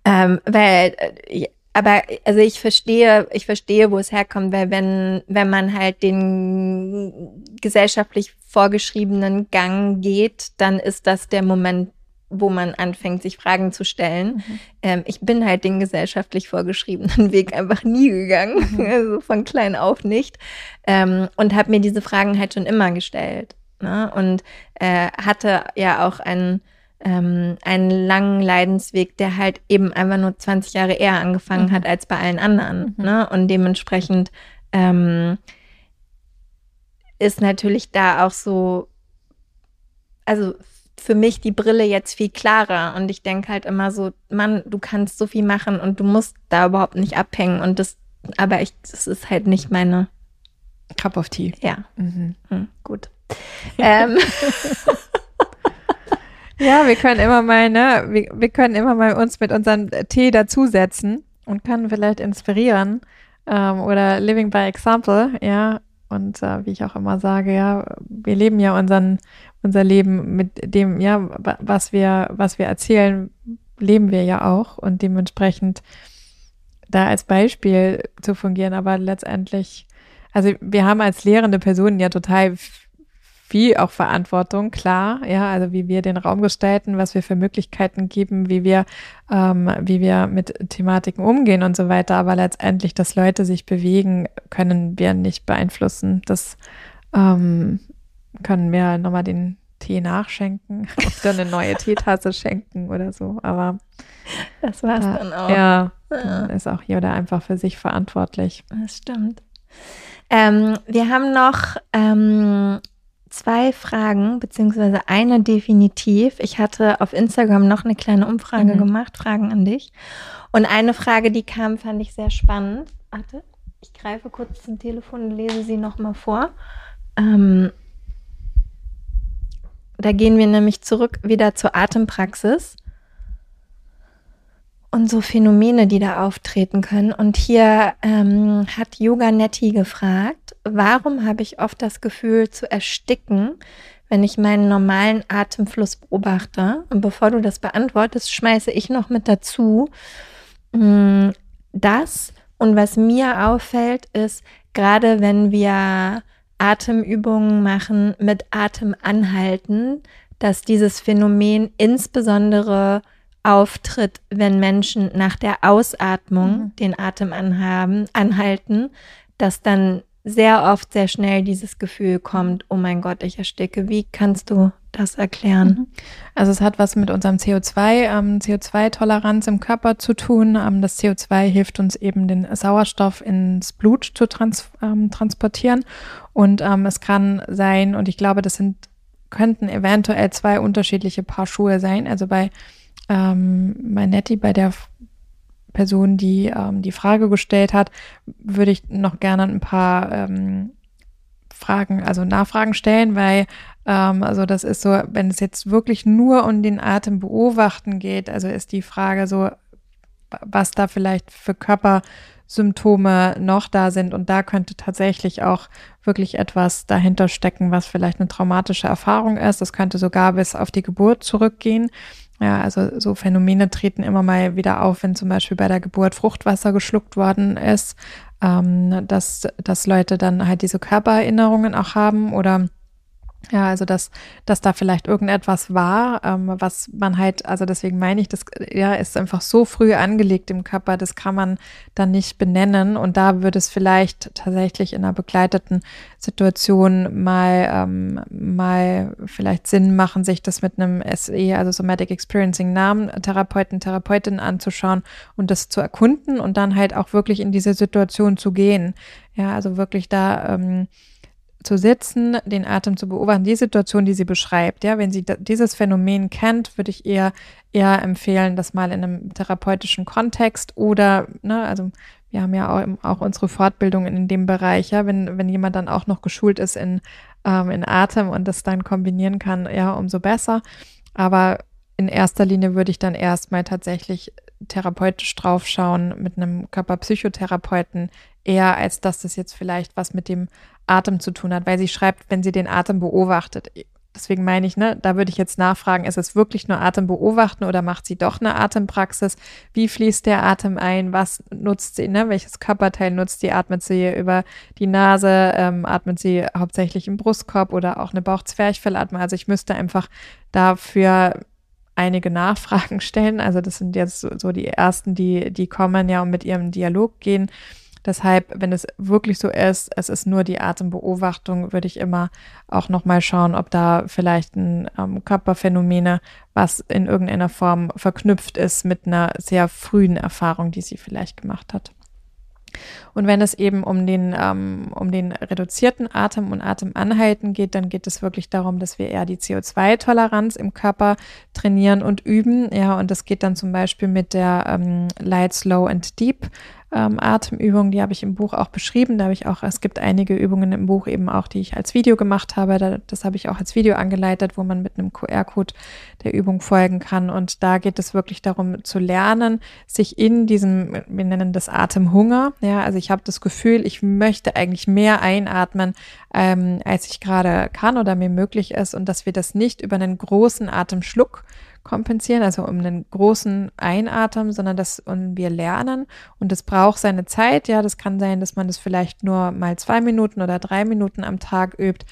Speaker 2: Ähm, weil, äh, aber also ich verstehe, ich verstehe, wo es herkommt, weil wenn, wenn man halt den gesellschaftlich vorgeschriebenen Gang geht, dann ist das der Moment, wo man anfängt, sich Fragen zu stellen. Mhm. Ähm, ich bin halt den gesellschaftlich vorgeschriebenen Weg einfach nie gegangen, mhm. also von klein auf nicht. Ähm, und habe mir diese Fragen halt schon immer gestellt. Ne? Und äh, hatte ja auch einen, ähm, einen langen Leidensweg, der halt eben einfach nur 20 Jahre eher angefangen mhm. hat als bei allen anderen. Mhm. Ne? Und dementsprechend ähm, ist natürlich da auch so, also für mich die Brille jetzt viel klarer und ich denke halt immer so, Mann, du kannst so viel machen und du musst da überhaupt nicht abhängen und das, aber ich, das ist halt nicht meine
Speaker 1: Cup of Tea.
Speaker 2: Ja, mhm. Hm, gut. ähm.
Speaker 1: Ja, wir können immer mal, ne, wir, wir können immer mal uns mit unserem Tee dazusetzen und können vielleicht inspirieren ähm, oder living by example, ja. Und äh, wie ich auch immer sage, ja, wir leben ja unseren, unser Leben mit dem, ja, was wir, was wir erzählen, leben wir ja auch und dementsprechend da als Beispiel zu fungieren, aber letztendlich, also wir haben als lehrende Personen ja total viel auch Verantwortung, klar, ja, also wie wir den Raum gestalten, was wir für Möglichkeiten geben, wie wir, ähm, wie wir mit Thematiken umgehen und so weiter, aber letztendlich, dass Leute sich bewegen, können wir nicht beeinflussen. Das ähm, können wir nochmal den Tee nachschenken oder eine neue Teetasse schenken oder so. Aber
Speaker 2: das war's äh, dann auch.
Speaker 1: Ja, dann ist auch jeder einfach für sich verantwortlich.
Speaker 2: Das stimmt. Ähm, wir haben noch ähm, zwei Fragen, beziehungsweise eine definitiv. Ich hatte auf Instagram noch eine kleine Umfrage mhm. gemacht, Fragen an dich. Und eine Frage, die kam, fand ich sehr spannend. Warte, ich greife kurz zum Telefon und lese sie nochmal vor. Ähm, da gehen wir nämlich zurück wieder zur Atempraxis und so Phänomene, die da auftreten können. Und hier ähm, hat Yoga Netty gefragt, warum habe ich oft das Gefühl zu ersticken, wenn ich meinen normalen Atemfluss beobachte? Und bevor du das beantwortest, schmeiße ich noch mit dazu, mh, mm, das und was mir auffällt, ist, gerade wenn wir Atemübungen machen mit Atemanhalten, dass dieses Phänomen insbesondere auftritt, wenn Menschen nach der Ausatmung mhm. den Atem anhaben, anhalten, dass dann sehr oft sehr schnell dieses Gefühl kommt, oh mein Gott, ich ersticke. Wie kannst du das erklären? Mhm.
Speaker 1: Also es hat was mit unserem CO2, ähm, CO2-Toleranz im Körper zu tun. Ähm, das CO2 hilft uns eben, den Sauerstoff ins Blut zu trans ähm, transportieren. Und ähm, es kann sein, und ich glaube, das sind, könnten eventuell zwei unterschiedliche Paar Schuhe sein. Also bei, ähm, bei Nettie, bei der Person, die ähm, die Frage gestellt hat, würde ich noch gerne ein paar ähm, Fragen, also Nachfragen stellen, weil ähm, also das ist so, wenn es jetzt wirklich nur um den Atem beobachten geht, also ist die Frage so, was da vielleicht für Körpersymptome noch da sind und da könnte tatsächlich auch wirklich etwas dahinter stecken, was vielleicht eine traumatische Erfahrung ist. Das könnte sogar bis auf die Geburt zurückgehen. Ja, also so Phänomene treten immer mal wieder auf, wenn zum Beispiel bei der Geburt Fruchtwasser geschluckt worden ist, ähm, dass, dass Leute dann halt diese Körpererinnerungen auch haben oder ja, also dass, dass da vielleicht irgendetwas war, ähm, was man halt, also deswegen meine ich, das ja, ist einfach so früh angelegt im Körper, das kann man dann nicht benennen. Und da würde es vielleicht tatsächlich in einer begleiteten Situation mal, ähm, mal vielleicht Sinn machen, sich das mit einem SE, also Somatic Experiencing Namen, Therapeuten, Therapeutin anzuschauen und das zu erkunden und dann halt auch wirklich in diese Situation zu gehen. Ja, also wirklich da ähm, zu sitzen, den Atem zu beobachten, die Situation, die sie beschreibt. Ja, wenn sie dieses Phänomen kennt, würde ich eher eher empfehlen, das mal in einem therapeutischen Kontext oder, ne, also wir haben ja auch, auch unsere Fortbildung in dem Bereich, ja, wenn, wenn jemand dann auch noch geschult ist in, ähm, in Atem und das dann kombinieren kann, ja, umso besser. Aber in erster Linie würde ich dann erstmal tatsächlich therapeutisch draufschauen mit einem Körperpsychotherapeuten, eher als dass das jetzt vielleicht was mit dem Atem zu tun hat, weil sie schreibt, wenn sie den Atem beobachtet. Deswegen meine ich, ne, da würde ich jetzt nachfragen, ist es wirklich nur Atem beobachten oder macht sie doch eine Atempraxis? Wie fließt der Atem ein? Was nutzt sie, ne? Welches Körperteil nutzt sie? Atmet sie über die Nase? Ähm, atmet sie hauptsächlich im Brustkorb oder auch eine Bauchzwerchfellatmung? Also ich müsste einfach dafür einige Nachfragen stellen. Also das sind jetzt so, so die ersten, die, die kommen ja und mit ihrem Dialog gehen. Deshalb, wenn es wirklich so ist, es ist nur die Atembeobachtung, würde ich immer auch nochmal schauen, ob da vielleicht ein ähm, Körperphänomene, was in irgendeiner Form verknüpft ist mit einer sehr frühen Erfahrung, die sie vielleicht gemacht hat. Und wenn es eben um den, ähm, um den reduzierten Atem und Atemanhalten geht, dann geht es wirklich darum, dass wir eher die CO2-Toleranz im Körper trainieren und üben. Ja, und das geht dann zum Beispiel mit der ähm, Light, Slow and Deep ähm, Atemübungen, die habe ich im Buch auch beschrieben. Da habe ich auch, es gibt einige Übungen im Buch eben auch, die ich als Video gemacht habe. Da, das habe ich auch als Video angeleitet, wo man mit einem QR-Code der Übung folgen kann. Und da geht es wirklich darum zu lernen, sich in diesem, wir nennen das Atemhunger. Ja, also ich habe das Gefühl, ich möchte eigentlich mehr einatmen, ähm, als ich gerade kann oder mir möglich ist und dass wir das nicht über einen großen Atemschluck kompensieren, also um einen großen Einatmen, sondern dass und wir lernen und es braucht seine Zeit. Ja, das kann sein, dass man das vielleicht nur mal zwei Minuten oder drei Minuten am Tag übt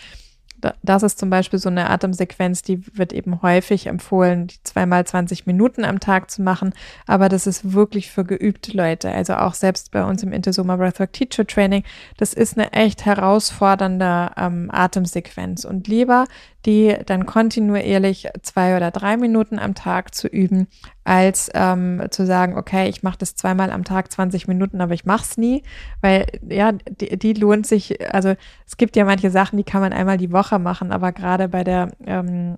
Speaker 1: das ist zum Beispiel so eine Atemsequenz, die wird eben häufig empfohlen, die zweimal 20 Minuten am Tag zu machen. Aber das ist wirklich für geübte Leute. Also auch selbst bei uns im Intesoma Breathwork Teacher Training, das ist eine echt herausfordernde ähm, Atemsequenz. Und lieber die dann kontinuierlich zwei oder drei Minuten am Tag zu üben, als ähm, zu sagen, okay, ich mache das zweimal am Tag 20 Minuten, aber ich mache es nie, weil ja, die, die lohnt sich, also es gibt ja manche Sachen, die kann man einmal die Woche machen, aber gerade bei der ähm,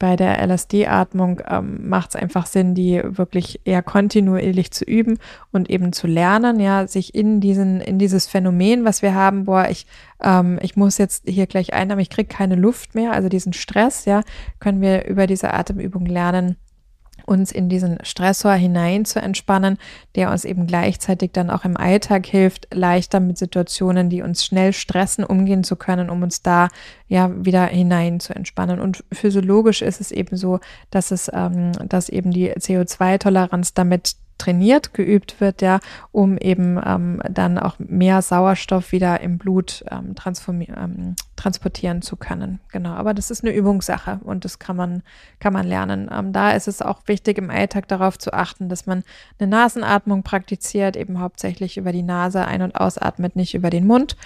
Speaker 1: bei der LSD-Atmung ähm, macht es einfach Sinn, die wirklich eher kontinuierlich zu üben und eben zu lernen, ja, sich in diesen, in dieses Phänomen, was wir haben, boah, ich, ähm, ich muss jetzt hier gleich einnehmen, ich kriege keine Luft mehr, also diesen Stress, ja, können wir über diese Atemübung lernen, uns in diesen Stressor hinein zu entspannen, der uns eben gleichzeitig dann auch im Alltag hilft, leichter mit Situationen, die uns schnell stressen, umgehen zu können, um uns da ja wieder hinein zu entspannen. Und physiologisch ist es eben so, dass es, ähm, dass eben die CO2-Toleranz damit trainiert, geübt wird, ja, um eben ähm, dann auch mehr Sauerstoff wieder im Blut ähm, ähm, transportieren zu können. Genau, aber das ist eine Übungssache und das kann man, kann man lernen. Ähm, da ist es auch wichtig, im Alltag darauf zu achten, dass man eine Nasenatmung praktiziert, eben hauptsächlich über die Nase ein- und ausatmet, nicht über den Mund.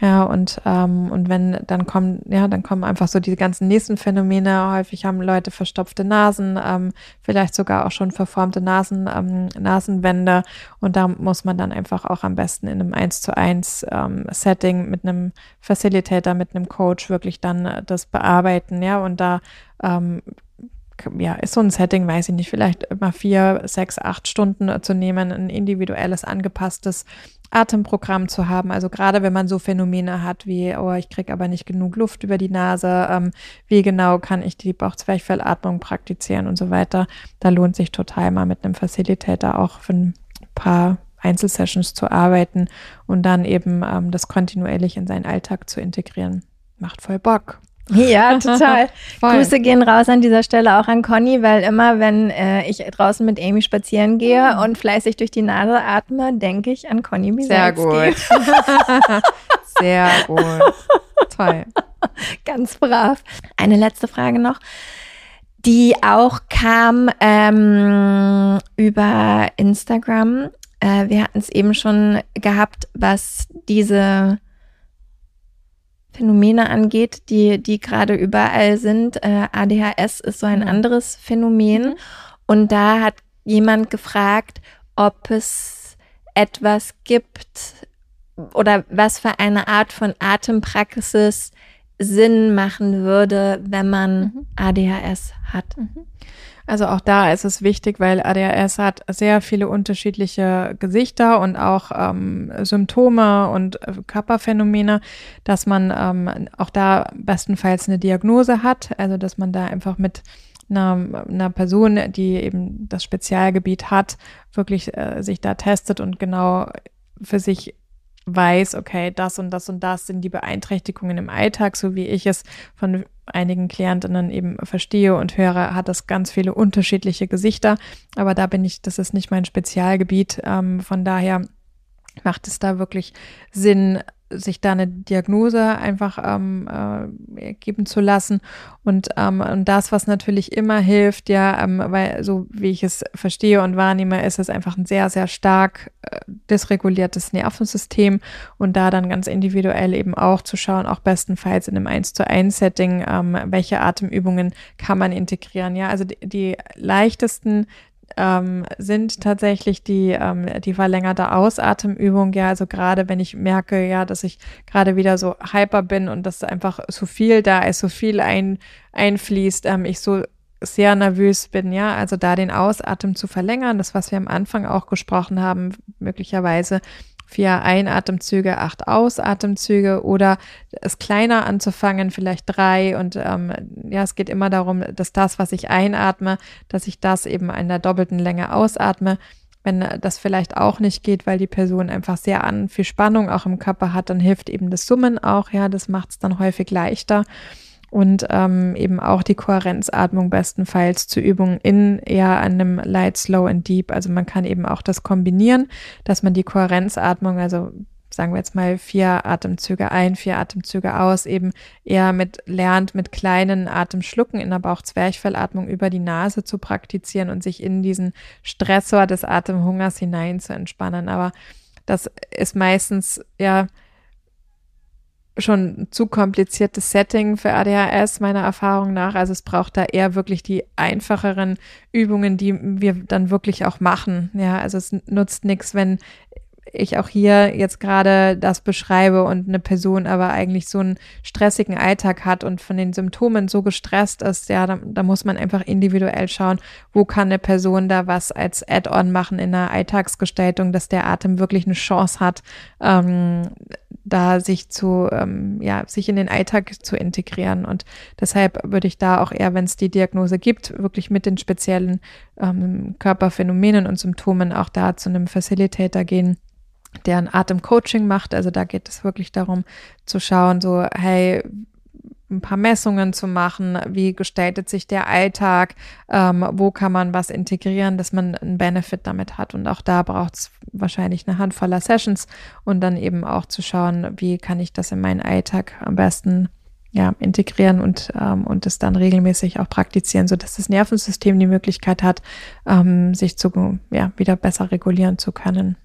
Speaker 1: Ja, und, ähm, und wenn dann kommen, ja, dann kommen einfach so diese ganzen nächsten Phänomene. Häufig haben Leute verstopfte Nasen, ähm, vielleicht sogar auch schon verformte Nasen, ähm, Nasenwände. Und da muss man dann einfach auch am besten in einem 1 zu 1 ähm, Setting mit einem Facilitator, mit einem Coach wirklich dann äh, das bearbeiten, ja, und da ähm, ja, ist so ein Setting, weiß ich nicht, vielleicht immer vier, sechs, acht Stunden zu nehmen, ein individuelles, angepasstes Atemprogramm zu haben. Also gerade wenn man so Phänomene hat wie, oh, ich kriege aber nicht genug Luft über die Nase, ähm, wie genau kann ich die Bauchzwerchfellatmung praktizieren und so weiter. Da lohnt sich total mal mit einem Facilitator auch für ein paar Einzelsessions zu arbeiten und dann eben ähm, das kontinuierlich in seinen Alltag zu integrieren. Macht voll Bock.
Speaker 2: Ja, total. Grüße gehen raus an dieser Stelle auch an Conny, weil immer, wenn äh, ich draußen mit Amy spazieren gehe mhm. und fleißig durch die Nase atme, denke ich an Conny Bisalski.
Speaker 1: Sehr gut. Sehr gut. Toll.
Speaker 2: Ganz brav. Eine letzte Frage noch, die auch kam ähm, über Instagram. Äh, wir hatten es eben schon gehabt, was diese Phänomene angeht, die, die gerade überall sind. Äh, ADHS ist so ein mhm. anderes Phänomen. Mhm. Und da hat jemand gefragt, ob es etwas gibt oder was für eine Art von Atempraxis Sinn machen würde, wenn man mhm. ADHS hat.
Speaker 1: Also auch da ist es wichtig, weil ADHS hat sehr viele unterschiedliche Gesichter und auch ähm, Symptome und äh, Körperphänomene, dass man ähm, auch da bestenfalls eine Diagnose hat, also dass man da einfach mit einer, einer Person, die eben das Spezialgebiet hat, wirklich äh, sich da testet und genau für sich weiß, okay, das und das und das sind die Beeinträchtigungen im Alltag, so wie ich es von einigen Klientinnen eben verstehe und höre, hat das ganz viele unterschiedliche Gesichter. Aber da bin ich, das ist nicht mein Spezialgebiet. Ähm, von daher macht es da wirklich Sinn, sich da eine Diagnose einfach ähm, äh, geben zu lassen. Und, ähm, und das, was natürlich immer hilft, ja, ähm, weil so wie ich es verstehe und wahrnehme, ist es einfach ein sehr, sehr stark äh, dysreguliertes Nervensystem und da dann ganz individuell eben auch zu schauen, auch bestenfalls in einem 1 zu 1 Setting, ähm, welche Atemübungen kann man integrieren. Ja, also die, die leichtesten ähm, sind tatsächlich die, ähm, die verlängerte Ausatemübung. Ja, also gerade wenn ich merke, ja, dass ich gerade wieder so hyper bin und dass einfach so viel da ist, so viel ein, einfließt, ähm, ich so sehr nervös bin, ja, also da den Ausatem zu verlängern, das, was wir am Anfang auch gesprochen haben, möglicherweise vier Einatemzüge, acht Ausatemzüge oder es kleiner anzufangen, vielleicht drei. Und ähm, ja, es geht immer darum, dass das, was ich einatme, dass ich das eben in der doppelten Länge ausatme. Wenn das vielleicht auch nicht geht, weil die Person einfach sehr an viel Spannung auch im Körper hat, dann hilft eben das Summen auch. Ja, das macht es dann häufig leichter und ähm, eben auch die Kohärenzatmung bestenfalls zu Übungen in eher einem Light, Slow and Deep. Also man kann eben auch das kombinieren, dass man die Kohärenzatmung, also sagen wir jetzt mal vier Atemzüge ein, vier Atemzüge aus, eben eher mit lernt, mit kleinen Atemschlucken in der Bauchzwerchfellatmung über die Nase zu praktizieren und sich in diesen Stressor des Atemhungers hinein zu entspannen. Aber das ist meistens ja schon zu kompliziertes Setting für ADHS, meiner Erfahrung nach. Also es braucht da eher wirklich die einfacheren Übungen, die wir dann wirklich auch machen. Ja, also es nutzt nichts, wenn ich auch hier jetzt gerade das beschreibe und eine Person aber eigentlich so einen stressigen Alltag hat und von den Symptomen so gestresst ist, ja, da, da muss man einfach individuell schauen, wo kann eine Person da was als Add-on machen in der Alltagsgestaltung, dass der Atem wirklich eine Chance hat, ähm, da sich zu, ähm, ja, sich in den Alltag zu integrieren. Und deshalb würde ich da auch eher, wenn es die Diagnose gibt, wirklich mit den speziellen ähm, Körperphänomenen und Symptomen auch da zu einem Facilitator gehen der ein Atemcoaching macht. Also da geht es wirklich darum zu schauen, so, hey, ein paar Messungen zu machen, wie gestaltet sich der Alltag, ähm, wo kann man was integrieren, dass man einen Benefit damit hat. Und auch da braucht es wahrscheinlich eine Handvoller Sessions und dann eben auch zu schauen, wie kann ich das in meinen Alltag am besten ja, integrieren und, ähm, und es dann regelmäßig auch praktizieren, sodass das Nervensystem die Möglichkeit hat, ähm, sich zu, ja, wieder besser regulieren zu können.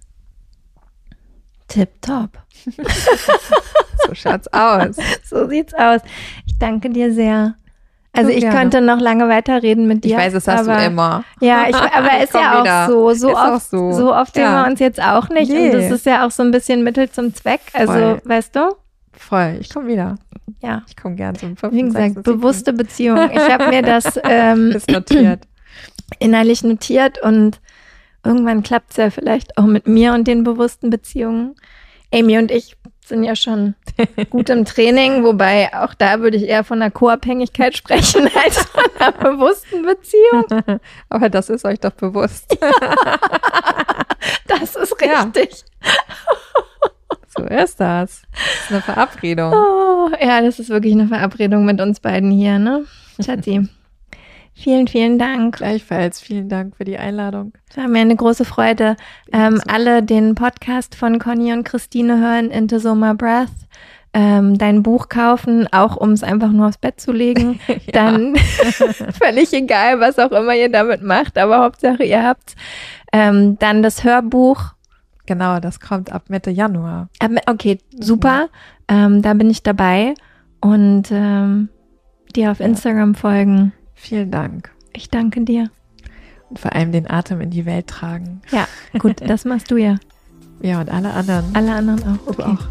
Speaker 2: Tipptopp.
Speaker 1: so schaut's aus.
Speaker 2: so sieht's aus. Ich danke dir sehr. Also ich gerne. könnte noch lange weiterreden mit dir.
Speaker 1: Ich weiß, das hast aber, du immer.
Speaker 2: Ja, ich, aber ist ja auch so. So ist oft, so. so oft ja. sehen wir uns jetzt auch nicht. Nee. Und das ist ja auch so ein bisschen Mittel zum Zweck. Also, Voll. weißt du?
Speaker 1: Voll. Ich komme wieder.
Speaker 2: Ja.
Speaker 1: Ich komme gern zum 5.
Speaker 2: Wie gesagt, bewusste Beziehung. Ich habe mir das ähm,
Speaker 1: notiert.
Speaker 2: innerlich notiert und irgendwann klappt es ja vielleicht auch mit mir und den bewussten Beziehungen. Amy und ich sind ja schon gut im Training, wobei auch da würde ich eher von einer Co-Abhängigkeit sprechen als von einer bewussten Beziehung.
Speaker 1: Aber das ist euch doch bewusst.
Speaker 2: das ist richtig. Ja.
Speaker 1: So ist das. Das ist eine Verabredung.
Speaker 2: Oh, ja, das ist wirklich eine Verabredung mit uns beiden hier, ne? Schatzi. Vielen, vielen Dank.
Speaker 1: Gleichfalls. Vielen Dank für die Einladung.
Speaker 2: Es war mir eine große Freude. Ähm, alle den Podcast von Conny und Christine hören, Into So My Breath. Ähm, dein Buch kaufen, auch um es einfach nur aufs Bett zu legen. Dann völlig egal, was auch immer ihr damit macht, aber Hauptsache ihr habt's. Ähm, dann das Hörbuch.
Speaker 1: Genau, das kommt ab Mitte Januar.
Speaker 2: Okay, super. Mhm. da bin ich dabei. Und ähm, dir auf ja. Instagram folgen.
Speaker 1: Vielen Dank.
Speaker 2: Ich danke dir.
Speaker 1: Und vor allem den Atem in die Welt tragen.
Speaker 2: Ja, gut, das machst du ja.
Speaker 1: Ja, und alle anderen.
Speaker 2: Alle anderen auch. Okay. auch.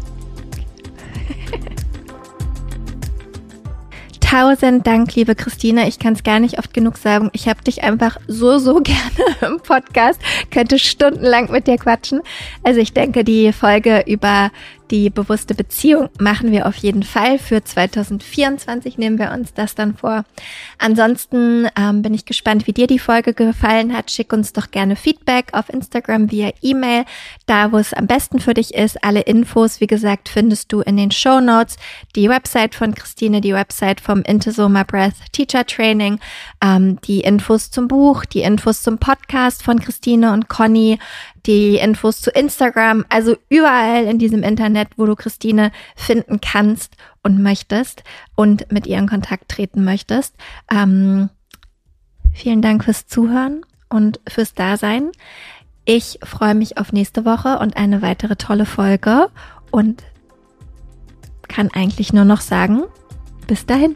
Speaker 2: Tausend Dank, liebe Christina. Ich kann es gar nicht oft genug sagen. Ich habe dich einfach so, so gerne im Podcast. Könnte stundenlang mit dir quatschen. Also ich denke, die Folge über die bewusste Beziehung machen wir auf jeden Fall. Für 2024 nehmen wir uns das dann vor. Ansonsten ähm, bin ich gespannt, wie dir die Folge gefallen hat. Schick uns doch gerne Feedback auf Instagram via E-Mail, da wo es am besten für dich ist. Alle Infos, wie gesagt, findest du in den Show Notes. Die Website von Christine, die Website vom Into So My Breath Teacher Training, ähm, die Infos zum Buch, die Infos zum Podcast von Christine und Conny, die Infos zu Instagram, also überall in diesem Internet, wo du Christine finden kannst und möchtest und mit ihr in Kontakt treten möchtest. Ähm, vielen Dank fürs Zuhören und fürs Dasein. Ich freue mich auf nächste Woche und eine weitere tolle Folge und kann eigentlich nur noch sagen, bis dahin.